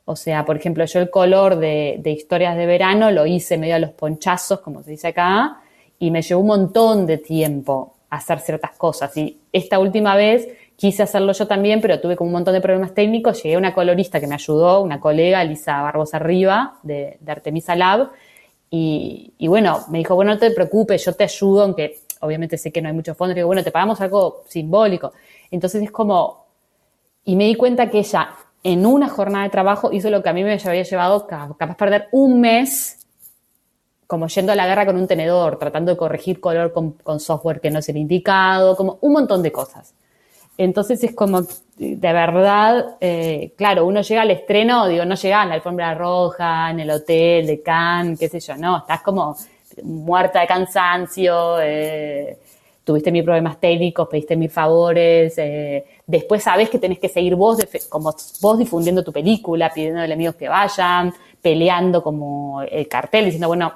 O sea, por ejemplo, yo el color de, historias de verano lo hice medio a los ponchazos, como se dice acá, y me llevó un montón de tiempo hacer ciertas cosas. Y esta última vez quise hacerlo yo también, pero tuve como un montón de problemas técnicos. Llegué a una colorista que me ayudó, una colega, Lisa Barbosa Arriba, de, Artemisa Lab, y, y, bueno, me dijo, bueno, no te preocupes, yo te ayudo, aunque obviamente sé que no hay muchos fondos. Digo, bueno, te pagamos algo simbólico. Entonces es como, y me di cuenta que ella en una jornada de trabajo hizo lo que a mí me había llevado capaz perder un mes como yendo a la guerra con un tenedor, tratando de corregir color con, software que no es el indicado, como un montón de cosas. Entonces es como, de verdad, eh, claro, uno llega al estreno, digo, no llega en la alfombra roja, en el hotel de Cannes, qué sé yo, no, estás como muerta de cansancio, eh, tuviste mis problemas técnicos, pediste mis favores, eh, después sabes que tenés que seguir vos, como vos difundiendo tu película, pidiendo a amigos que vayan, peleando como el cartel, diciendo, bueno,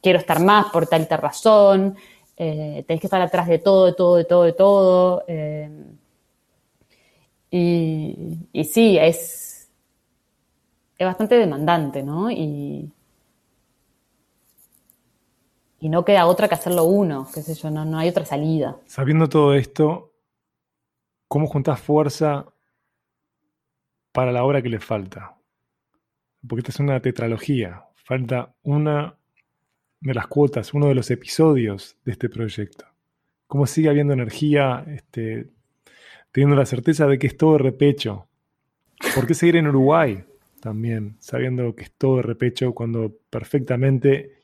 quiero estar más por tal y tal razón, eh, tenés que estar atrás de todo, de todo, de todo, de todo. Eh, y, y, sí, es, es bastante demandante, ¿no? Y, y no queda otra que hacerlo uno, qué sé yo, no, no hay otra salida. Sabiendo todo esto, ¿cómo juntas fuerza para la obra que le falta? Porque esta es una tetralogía, falta una de las cuotas, uno de los episodios de este proyecto. ¿Cómo sigue habiendo energía, este, teniendo la certeza de que es todo repecho? ¿Por qué seguir en Uruguay también, sabiendo que es todo repecho cuando perfectamente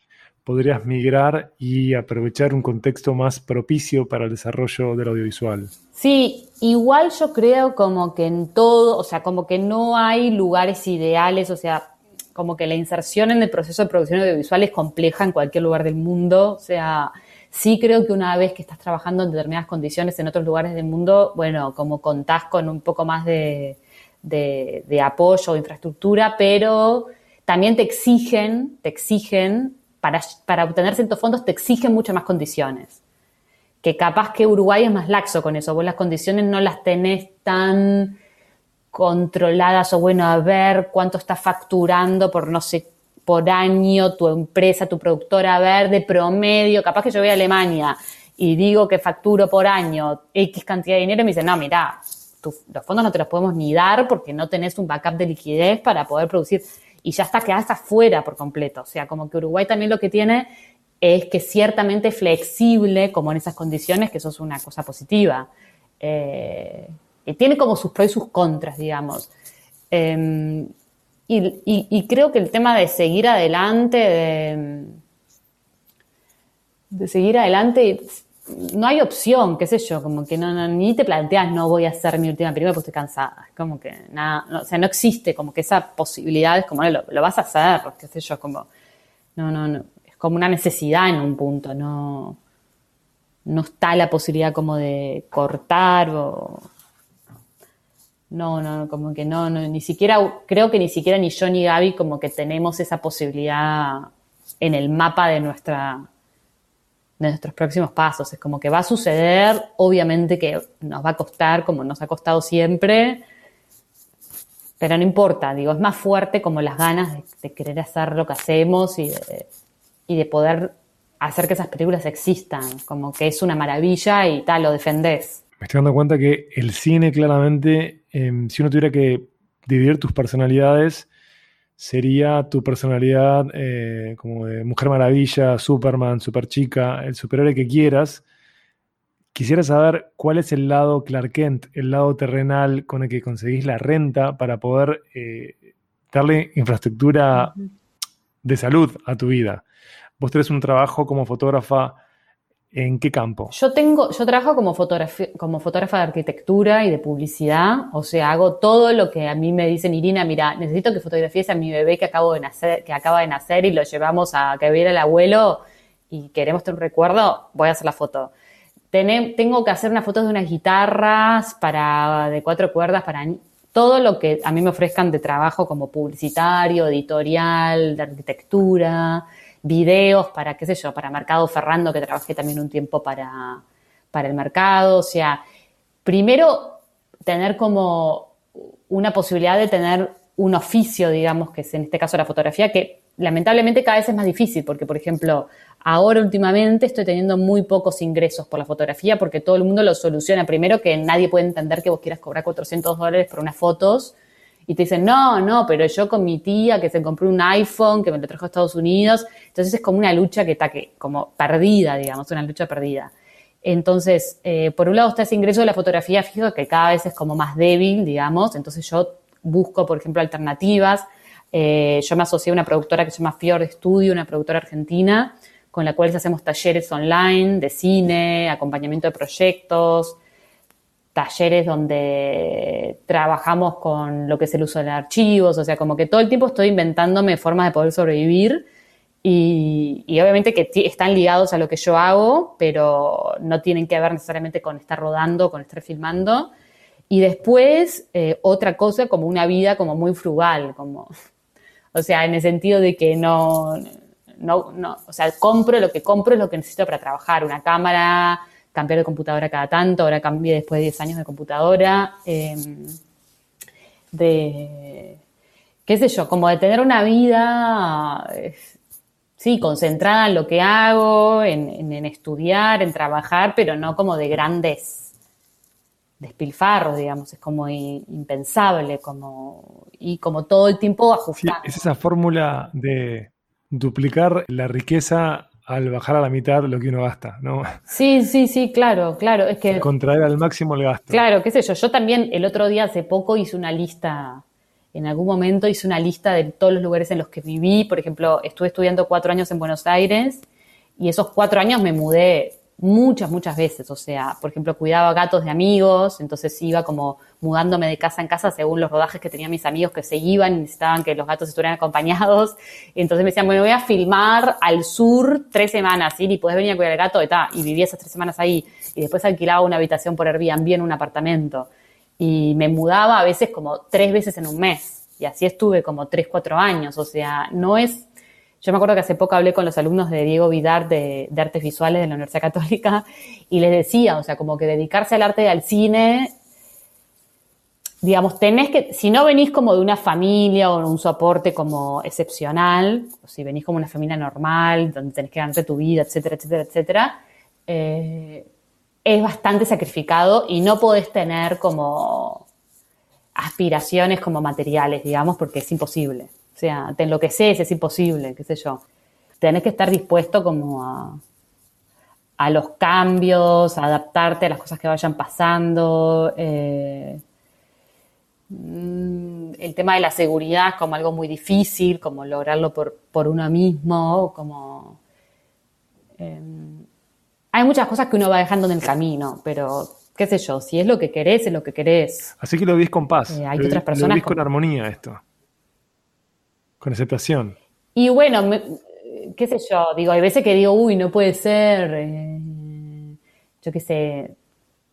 podrías migrar y aprovechar un contexto más propicio para el desarrollo del audiovisual. Sí, igual yo creo como que en todo, o sea, como que no hay lugares ideales, o sea, como que la inserción en el proceso de producción audiovisual es compleja en cualquier lugar del mundo, o sea, sí creo que una vez que estás trabajando en determinadas condiciones en otros lugares del mundo, bueno, como contás con un poco más de, de, apoyo o infraestructura, pero también te exigen, te exigen, para, para obtener ciertos fondos te exigen muchas más condiciones. Que capaz que Uruguay es más laxo con eso, vos las condiciones no las tenés tan controladas o bueno, a ver cuánto estás facturando por no sé, por año tu empresa, tu productora, a ver de promedio, capaz que yo voy a Alemania y digo que facturo por año X cantidad de dinero y me dicen, no, mira, los fondos no te los podemos ni dar porque no tenés un backup de liquidez para poder producir. Y ya está, quedaste afuera por completo. O sea, como que Uruguay también lo que tiene es que ciertamente flexible, como en esas condiciones, que eso es una cosa positiva. Eh, y tiene como sus pros y sus contras, digamos. Em, y, creo que el tema de seguir adelante, de, de seguir adelante, no hay opción, qué sé yo, como que no, ni te planteas no voy a hacer mi última película porque estoy cansada. Es como que nada, o sea, no existe como que esa posibilidad, es como lo, lo, vas a hacer, qué sé yo, como, no, no, no, es como una necesidad en un punto, no, no está la posibilidad como de cortar o... No, no, como que no, no, ni siquiera, creo que ni siquiera ni yo ni Gaby como que tenemos esa posibilidad en el mapa de nuestra, de nuestros próximos pasos. Es como que va a suceder, obviamente que nos va a costar como nos ha costado siempre, pero no importa, digo, es más fuerte como las ganas de, querer hacer lo que hacemos y de, y de, poder hacer que esas películas existan, como que es una maravilla y tal, lo defendés. Me estoy dando cuenta que el cine claramente, em, si uno tuviera que dividir tus personalidades, sería tu personalidad eh, como de Mujer Maravilla, Superman, Superchica, el superhéroe que quieras. Quisiera saber cuál es el lado Clark Kent, el lado terrenal con el que conseguís la renta para poder eh, darle infraestructura de salud a tu vida. Vos tenés un trabajo como fotógrafa ¿En qué campo? Yo tengo, yo trabajo como, como fotógrafa de arquitectura y de publicidad, o sea, hago todo lo que a mí me dicen, Irina, mira, necesito que fotografíes a mi bebé que acabo de nacer, que acaba de nacer y lo llevamos a que viera el abuelo y queremos tener un recuerdo, voy a hacer la foto. tengo que hacer unas fotos de unas guitarras para, de cuatro cuerdas para todo lo que a mí me ofrezcan de trabajo como publicitario, editorial, de arquitectura videos para, qué sé yo, para Mercado Ferrando, que trabajé también un tiempo para, para el mercado. O sea, primero tener como una posibilidad de tener un oficio, digamos, que es en este caso la fotografía, que lamentablemente cada vez es más difícil, porque, por ejemplo, ahora últimamente estoy teniendo muy pocos ingresos por la fotografía, porque todo el mundo lo soluciona. Primero que nadie puede entender que vos quieras cobrar 400 dólares por unas fotos, y te dicen, no, no, pero yo con mi tía que se compró un iPhone, que me lo trajo a Estados Unidos, entonces es como una lucha que está como perdida, digamos, una lucha perdida. Entonces, eh, por un lado está ese ingreso de la fotografía fijo que cada vez es como más débil, digamos, entonces yo busco, por ejemplo, alternativas. Eh, yo me asocié a una productora que se llama Fior Studio, una productora argentina, con la cual hacemos talleres online de cine, acompañamiento de proyectos, talleres donde trabajamos con lo que es el uso de archivos, o sea, como que todo el tiempo estoy inventándome formas de poder sobrevivir y, obviamente que están ligados a lo que yo hago, pero no tienen que ver necesariamente con estar rodando, con estar filmando. Y después, eh, otra cosa como una vida como muy frugal, como, [laughs] o sea, en el sentido de que no, no, no, o sea, compro lo que compro es lo que necesito para trabajar, una cámara, cambiar de computadora cada tanto, ahora cambié después de 10 años de computadora, em, de, qué sé yo, como de tener una vida, sí, concentrada en lo que hago, en, estudiar, en trabajar, pero no como de grandes despilfarros, digamos, es como impensable, como, y como todo el tiempo ajustar. es esa fórmula de duplicar la riqueza al bajar a la mitad lo que uno gasta, ¿no? Sí, sí, sí, claro, claro. Es que. Contraer al máximo el gasto. Claro, qué sé yo. Yo también el otro día, hace poco, hice una lista en algún momento hice una lista de todos los lugares en los que viví. Por ejemplo, estuve estudiando cuatro años en Buenos Aires y esos cuatro años me mudé muchas, muchas veces. O sea, por ejemplo, cuidaba gatos de amigos, entonces iba como mudándome de casa en casa según los rodajes que tenían mis amigos que se iban y necesitaban que los gatos estuvieran acompañados. Entonces me decían, bueno, voy a filmar al sur tres semanas, ¿sí? y puedes venir a cuidar el gato, y, y viví esas tres semanas ahí. Y después alquilaba una habitación por Airbnb en un apartamento. Y me mudaba a veces como tres veces en un mes. Y así estuve como tres, cuatro años. O sea, no es yo me acuerdo que hace poco hablé con los alumnos de Diego Vidar de, Artes Visuales de la Universidad Católica y les decía, o sea, como que dedicarse al arte y al cine, digamos, tenés que, si no venís como de una familia o un soporte como excepcional, o si venís como una familia normal, donde tenés que ganarte tu vida, etcétera, etcétera, etcétera, eh, es bastante sacrificado y no podés tener como aspiraciones como materiales, digamos, porque es imposible. O sea, te enloqueces, es imposible, qué sé yo. Tenés que estar dispuesto como a, a los cambios, a adaptarte a las cosas que vayan pasando. Eh, el tema de la seguridad como algo muy difícil, como lograrlo por, por uno mismo, como... Em, hay muchas cosas que uno va dejando en el camino, pero qué sé yo, si es lo que querés, es lo que querés. Así que lo vivís con paz. Eh, hay otras personas. Lo con armonía esto con aceptación. Y bueno, qué sé yo, digo, hay veces que digo, uy, no puede ser, eh, yo qué sé,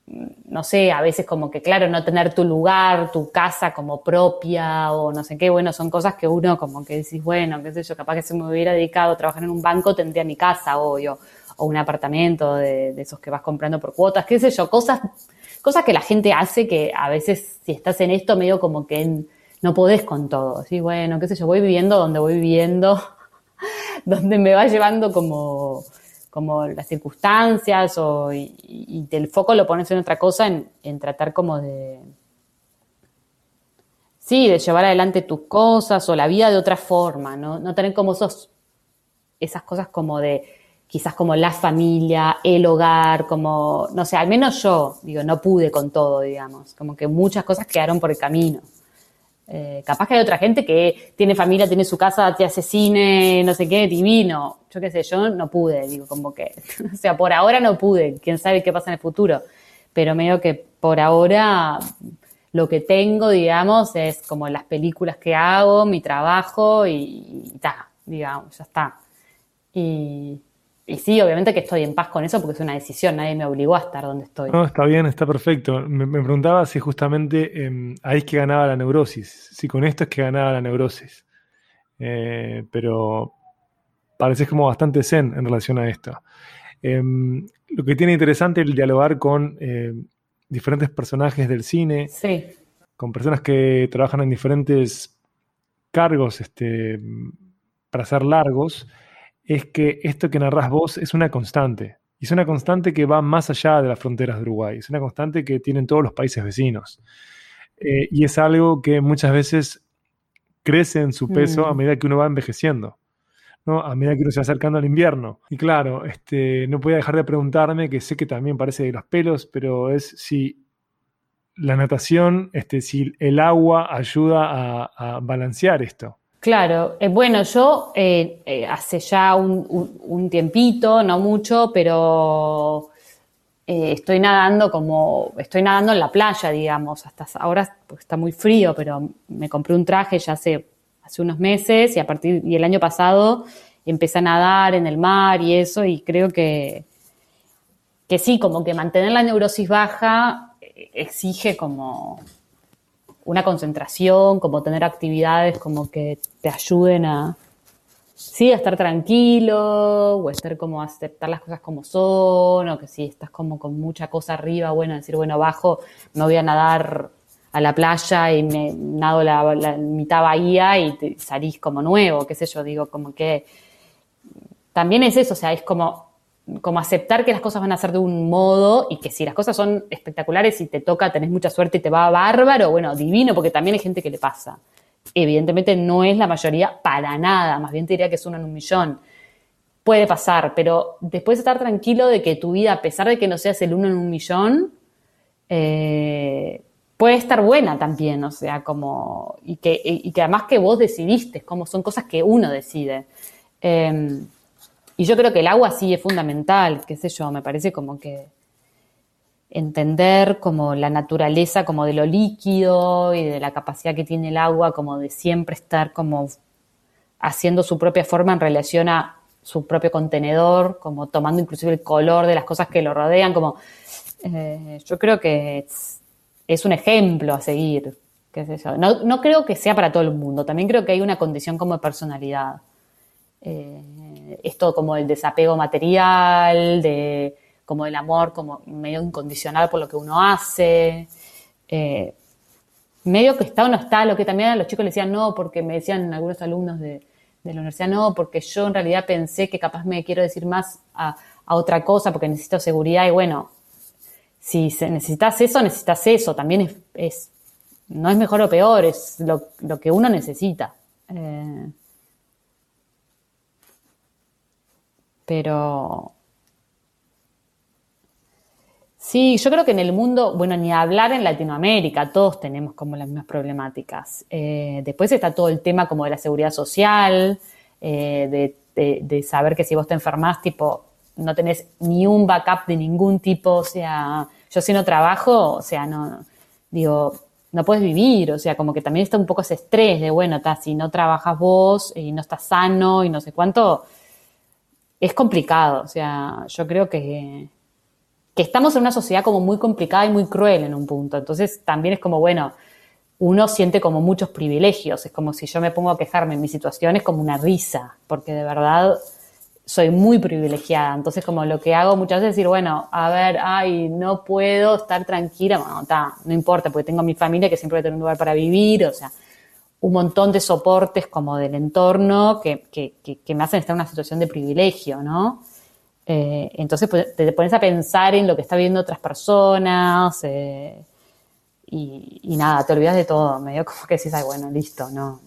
no sé, a veces como que, claro, no tener tu lugar, tu casa como propia o no sé qué, bueno, son cosas que uno como que decís, bueno, qué sé yo, capaz que si me hubiera dedicado a trabajar en un banco tendría mi casa, obvio, o un apartamento de, esos que vas comprando por cuotas, qué sé yo, cosas, cosas que la gente hace que a veces si estás en esto medio como que... No podés con todo. ¿sí? Bueno, qué sé yo, voy viviendo donde voy viviendo, [laughs] donde me va llevando como, como las circunstancias o, y, y, el foco lo pones en otra cosa, en, tratar como de... Sí, de llevar adelante tus cosas o la vida de otra forma, ¿no? No tener como esos, esas cosas como de, quizás como la familia, el hogar, como, no sé, al menos yo, digo, no pude con todo, digamos, como que muchas cosas quedaron por el camino. Eh, capaz que hay otra gente que tiene familia, tiene su casa, te hace cine, no sé qué, divino. Yo qué sé, yo no pude, digo, como que, [laughs] o sea, por ahora no pude, quién sabe qué pasa en el futuro. Pero medio que por ahora lo que tengo, digamos, es como las películas que hago, mi trabajo y, y ta, digamos, ya está. Y, y sí, obviamente que estoy en paz con eso porque es una decisión, nadie me obligó a estar donde estoy. No, está bien, está perfecto. Me, preguntaba si justamente em, ahí es que ganaba la neurosis, si con esto es que ganaba la neurosis. Eh, pero pareces como bastante zen en relación a esto. Em, lo que tiene interesante es el dialogar con eh, diferentes personajes del cine, sí. con personas que trabajan en diferentes cargos este, para ser largos es que esto que narras vos es una constante. Y es una constante que va más allá de las fronteras de Uruguay. Es una constante que tienen todos los países vecinos. Eh, y es algo que muchas veces crece en su peso a mm. medida que uno va envejeciendo. ¿no? A medida que uno se va acercando al invierno. Y claro, este, no podía dejar de preguntarme, que sé que también parece de los pelos, pero es si la natación, este, si el agua ayuda a balancear esto. Claro, eh, bueno, yo eh, eh, hace ya un, tiempito, no mucho, pero estoy nadando como, estoy nadando en la playa, digamos, hasta ahora pues, está muy frío, pero me compré un traje ya hace, hace unos meses y a partir, y el año pasado empecé a nadar en el mar y eso, y creo que, que sí, como que mantener la neurosis baja exige como una concentración, como tener actividades como que te ayuden a, sí, a estar tranquilo, o estar como a aceptar las cosas como son, o que si estás como con mucha cosa arriba, bueno, decir, bueno, abajo me voy a nadar a la playa y me nado la, mitad bahía y salís como nuevo, qué sé yo, digo, como que también es eso, o sea, es como como aceptar que las cosas van a ser de un modo y que si las cosas son espectaculares y te toca, tenés mucha suerte y te va bárbaro, bueno, divino, porque también hay gente que le pasa. Evidentemente no es la mayoría para nada, más bien te diría que es uno en un millón. Puede pasar, pero después de estar tranquilo de que tu vida, a pesar de que no seas el uno en un millón, eh, puede estar buena también, o sea, como, y que, y que además que vos decidiste, como son cosas que uno decide. Em, y yo creo que el agua sí es fundamental, qué sé yo, me parece como que entender como la naturaleza como de lo líquido y de la capacidad que tiene el agua como de siempre estar como haciendo su propia forma en relación a su propio contenedor, como tomando inclusive el color de las cosas que lo rodean, como eh, yo creo que es, un ejemplo a seguir. Qué sé yo. No, creo que sea para todo el mundo, también creo que hay una condición como de personalidad. Eh, esto como el desapego material, de como el amor como medio incondicional por lo que uno hace. Eh, medio que está o no está, lo que también a los chicos les decían no, porque me decían algunos alumnos de, de la universidad, no, porque yo en realidad pensé que capaz me quiero decir más a, otra cosa porque necesito seguridad y bueno, si necesitas eso, necesitas eso, también es, no es mejor o peor, es lo, que uno necesita. Eh, pero Sí, yo creo que en el mundo, bueno, ni hablar en Latinoamérica, todos tenemos como las mismas problemáticas. Eh, después está todo el tema como de la seguridad social, eh, de, saber que si vos te enfermás, tipo, no tenés ni un backup de ningún tipo, o sea, yo si no trabajo, o sea, no, digo, no puedes vivir, o sea, como que también está un poco ese estrés de, bueno, si no trabajas vos y no estás sano y no sé cuánto, es complicado, o sea, yo creo que que estamos en una sociedad como muy complicada y muy cruel en un punto. Entonces también es como, bueno, uno siente como muchos privilegios. Es como si yo me pongo a quejarme en mi situación, es como una risa, porque de verdad soy muy privilegiada. Entonces, como lo que hago muchas veces es decir, bueno, a ver, ay, no puedo estar tranquila. Bueno, está, no importa, porque tengo a mi familia que siempre voy a tener un lugar para vivir, o sea, un montón de soportes como del entorno que, que, que me hacen estar en una situación de privilegio, ¿no? Eh, entonces pues, te pones a pensar en lo que está viendo otras personas eh, y, nada, te olvidas de todo, medio como que decís, ay, bueno, listo, no,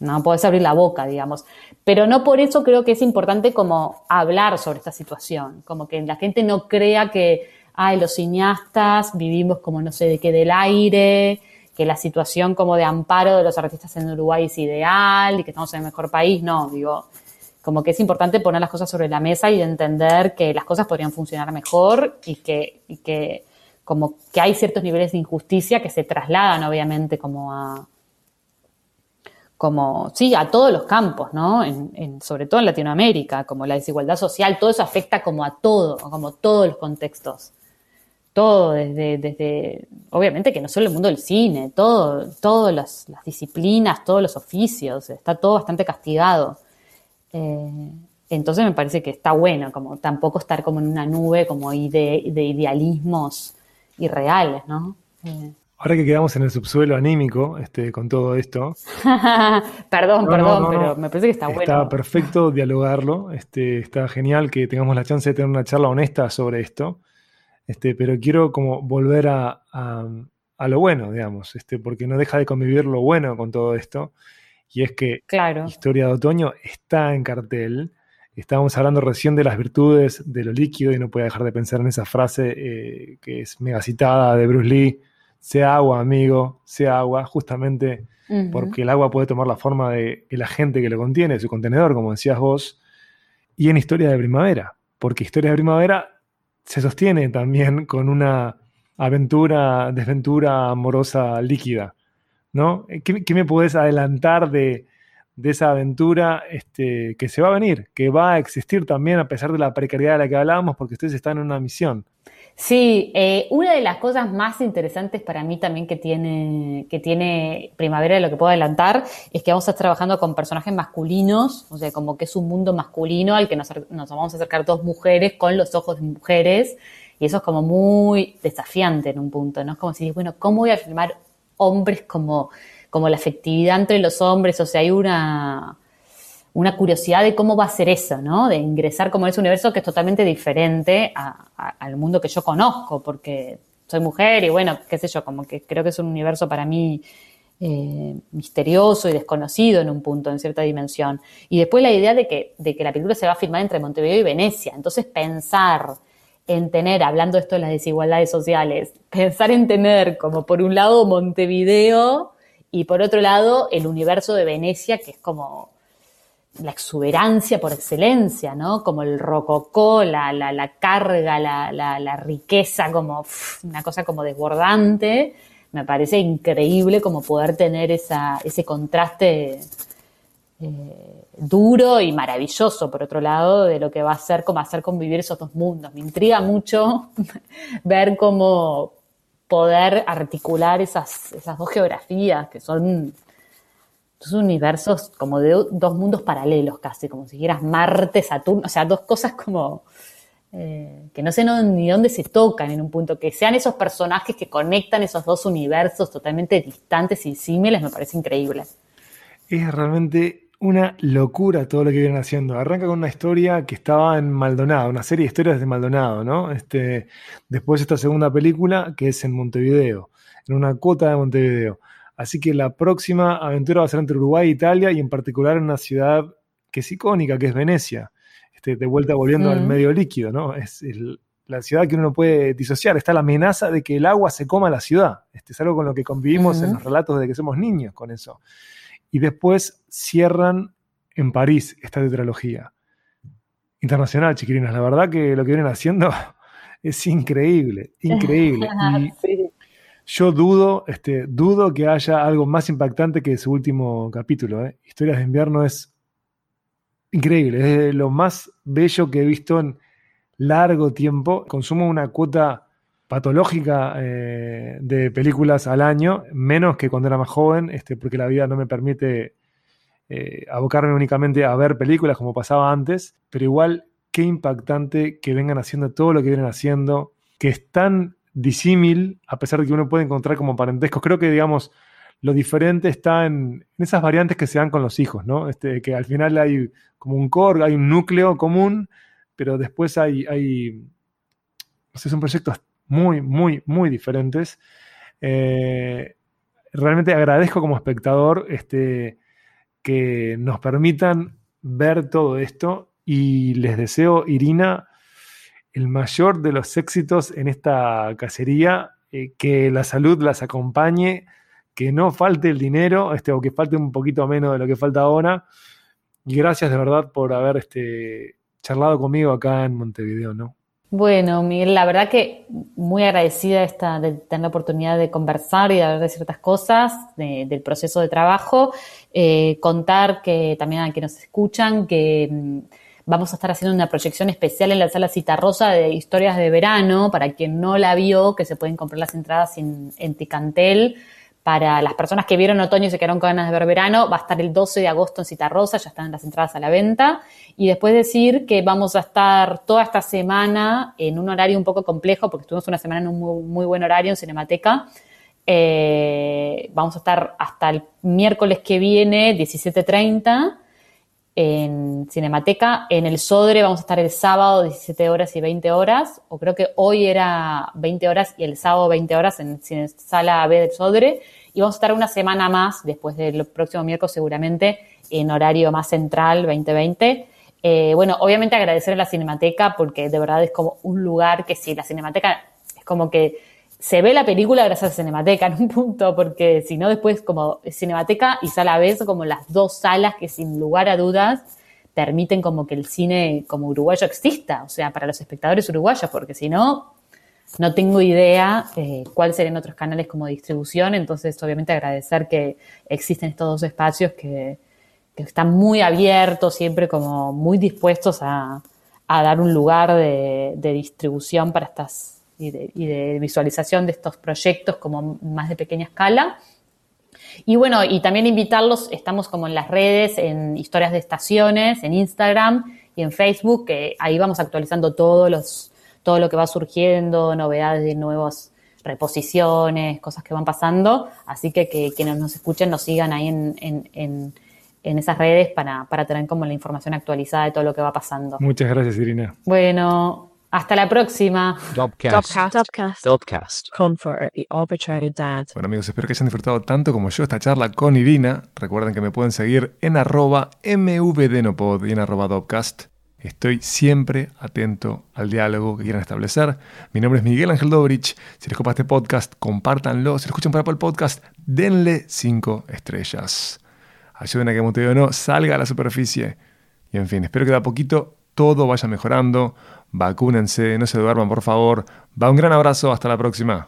no puedes abrir la boca, digamos. Pero no por eso creo que es importante como hablar sobre esta situación, como que la gente no crea que, ay, los cineastas vivimos como no sé de qué del aire, que la situación como de amparo de los artistas en Uruguay es ideal y que estamos en el mejor país, no, digo, como que es importante poner las cosas sobre la mesa y entender que las cosas podrían funcionar mejor y que, y que como que hay ciertos niveles de injusticia que se trasladan obviamente como a como sí a todos los campos no en, sobre todo en Latinoamérica como la desigualdad social todo eso afecta como a todo como todos los contextos todo desde desde obviamente que no solo el mundo del cine todo todas las, las disciplinas todos los oficios está todo bastante castigado eh, entonces me parece que está bueno, como tampoco estar como en una nube como de, de idealismos irreales, ¿no? Eh. Ahora que quedamos en el subsuelo anímico este, con todo esto. [laughs] perdón, perdón, pero me parece que está, bueno. Está perfecto dialogarlo. Este, está genial que tengamos la chance de tener una charla honesta sobre esto. Este, pero quiero como volver a, a, lo bueno, digamos, este, porque no deja de convivir lo bueno con todo esto y es que claro. Historia de Otoño está en cartel. Estábamos hablando recién de las virtudes de lo líquido y no puedo dejar de pensar en esa frase eh, que es mega citada de Bruce Lee, sea agua, amigo, sea agua, justamente porque el agua puede tomar la forma de la gente que lo contiene, su contenedor, como decías vos, y en Historia de Primavera, porque Historia de Primavera se sostiene también con una aventura, desventura amorosa líquida. ¿no? ¿Qué, me puedes adelantar de, esa aventura este, que se va a venir, que va a existir también a pesar de la precariedad de la que hablábamos, porque ustedes están en una misión? Sí, eh, una de las cosas más interesantes para mí también que tiene, que tiene Primavera, de lo que puedo adelantar, es que vamos a estar trabajando con personajes masculinos, o sea, como que es un mundo masculino al que nos, vamos a acercar dos mujeres con los ojos de mujeres, y eso es como muy desafiante en un punto, ¿no? Es como si, bueno, ¿cómo voy a filmar hombres como, como la afectividad entre los hombres, o sea, hay una, una curiosidad de cómo va a ser eso, ¿no? De ingresar como en ese universo que es totalmente diferente al mundo que yo conozco, porque soy mujer y bueno, qué sé yo, como que creo que es un universo para mí eh, misterioso y desconocido en un punto, en cierta dimensión. Y después la idea de que, de que la película se va a filmar entre Montevideo y Venecia. Entonces pensar en tener, hablando esto de las desigualdades sociales, pensar en tener como por un lado Montevideo y por otro lado el universo de Venecia, que es como la exuberancia por excelencia, ¿no? Como el rococó, la, la, carga, la, la, riqueza, como una cosa como desbordante. Me parece increíble como poder tener esa, ese contraste eh, duro y maravilloso, por otro lado, de lo que va a ser como hacer convivir esos dos mundos. Me intriga mucho [laughs] ver cómo poder articular esas, esas dos geografías que son universos como de dos mundos paralelos casi, como si quieras Marte, Saturno, o sea, dos cosas como eh, que no sé ni dónde se tocan en un punto, que sean esos personajes que conectan esos dos universos totalmente distantes y símiles, me parece increíble. Es realmente una locura todo lo que vienen haciendo. Arranca con una historia que estaba en Maldonado, una serie de historias de Maldonado, ¿no? Este, después esta segunda película que es en Montevideo, en una cuota de Montevideo. Así que la próxima aventura va a ser entre Uruguay e Italia y en particular en una ciudad que es icónica, que es Venecia. Este, de vuelta volviendo al medio líquido, ¿no? Es la ciudad que uno no puede disociar. Está la amenaza de que el agua se coma la ciudad. Este, es algo con lo que convivimos en los relatos de que somos niños con eso y después cierran en París esta tetralogía. Internacional, chiquilinas, la verdad que lo que vienen haciendo [laughs] es increíble, increíble. [laughs] Yo dudo, este, dudo que haya algo más impactante que su último capítulo. ¿eh? Historias de invierno es increíble, es lo más bello que he visto en largo tiempo. Consumo una cuota patológica eh, de películas al año, menos que cuando era más joven, este, porque la vida no me permite eh, abocarme únicamente a ver películas como pasaba antes, pero igual qué impactante que vengan haciendo todo lo que vienen haciendo, que es tan disímil, a pesar de que uno puede encontrar como parentescos. Creo que, digamos, lo diferente está en, esas variantes que se dan con los hijos, ¿no? Este, que al final hay como un core, hay un núcleo común, pero después hay, hay no sé, son proyectos muy, muy, muy diferentes. Eh, realmente agradezco como espectador este, que nos permitan ver todo esto y les deseo, Irina, el mayor de los éxitos en esta cacería, eh, que la salud las acompañe, que no falte el dinero, este, o que falte un poquito menos de lo que falta ahora. Y gracias de verdad por haber este, charlado conmigo acá en Montevideo, ¿no? Bueno, Miguel, la verdad que muy agradecida de tener la oportunidad de conversar y de hablar de ciertas cosas del proceso de trabajo. Eh, contar que también a quienes nos escuchan que mm, vamos a estar haciendo una proyección especial en la sala Cita Rosa de historias de verano. Para quien no la vio, que se pueden comprar las entradas en, Ticantel para las personas que vieron otoño y se quedaron con ganas de ver verano, va a estar el 12 de agosto en Cita Rosa, ya están las entradas a la venta. Y después decir que vamos a estar toda esta semana en un horario un poco complejo, porque estuvimos una semana en un muy, buen horario en Cinemateca. Eh, vamos a estar hasta el miércoles que viene, 17.30, en Cinemateca. En el Sodre vamos a estar el sábado, 17 horas y 20 horas, o creo que hoy era 20 horas y el sábado 20 horas en, Sala B del Sodre. Y vamos a estar una semana más, después del próximo miércoles seguramente, en horario más central, 2020. Eh, bueno, obviamente agradecer a la Cinemateca porque de verdad es como un lugar que sí, la Cinemateca es como que se ve la película gracias a Cinemateca en un punto, porque si no después como Cinemateca y Sala B son como las dos salas que sin lugar a dudas permiten como que el cine como uruguayo exista, o sea, para los espectadores uruguayos, porque si no, no tengo idea eh, cuáles serían otros canales como distribución, entonces obviamente agradecer que existen estos dos espacios que, están muy abiertos, siempre como muy dispuestos a, dar un lugar de distribución para estas y de, visualización de estos proyectos como más de pequeña escala. Y bueno, y también invitarlos, estamos como en las redes, en historias de estaciones, en Instagram y en Facebook, que ahí vamos actualizando todos los, todo lo que va surgiendo, novedades de nuevas reposiciones, cosas que van pasando. Así que que quienes nos escuchen nos sigan ahí en, en, en, esas redes para, para tener como la información actualizada de todo lo que va pasando. Muchas gracias, Irina. Bueno, hasta la próxima. Dopcast. Dopcast. Dopcast. Bueno amigos, espero que hayan disfrutado tanto como yo esta charla con Irina. Recuerden que me pueden seguir en arroba mvdenopod y en arroba Dopcast. Estoy siempre atento al diálogo que quieran establecer. Mi nombre es Miguel Ángel Dobrich. Si les copa este podcast, compártanlo. Si lo escuchan por Apple Podcast, denle 5 estrellas. Ayuden a que Montevideo no salga a la superficie. Y en fin, espero que de a poquito todo vaya mejorando. Vacúnense, no se duerman, por favor. Va un gran abrazo, hasta la próxima.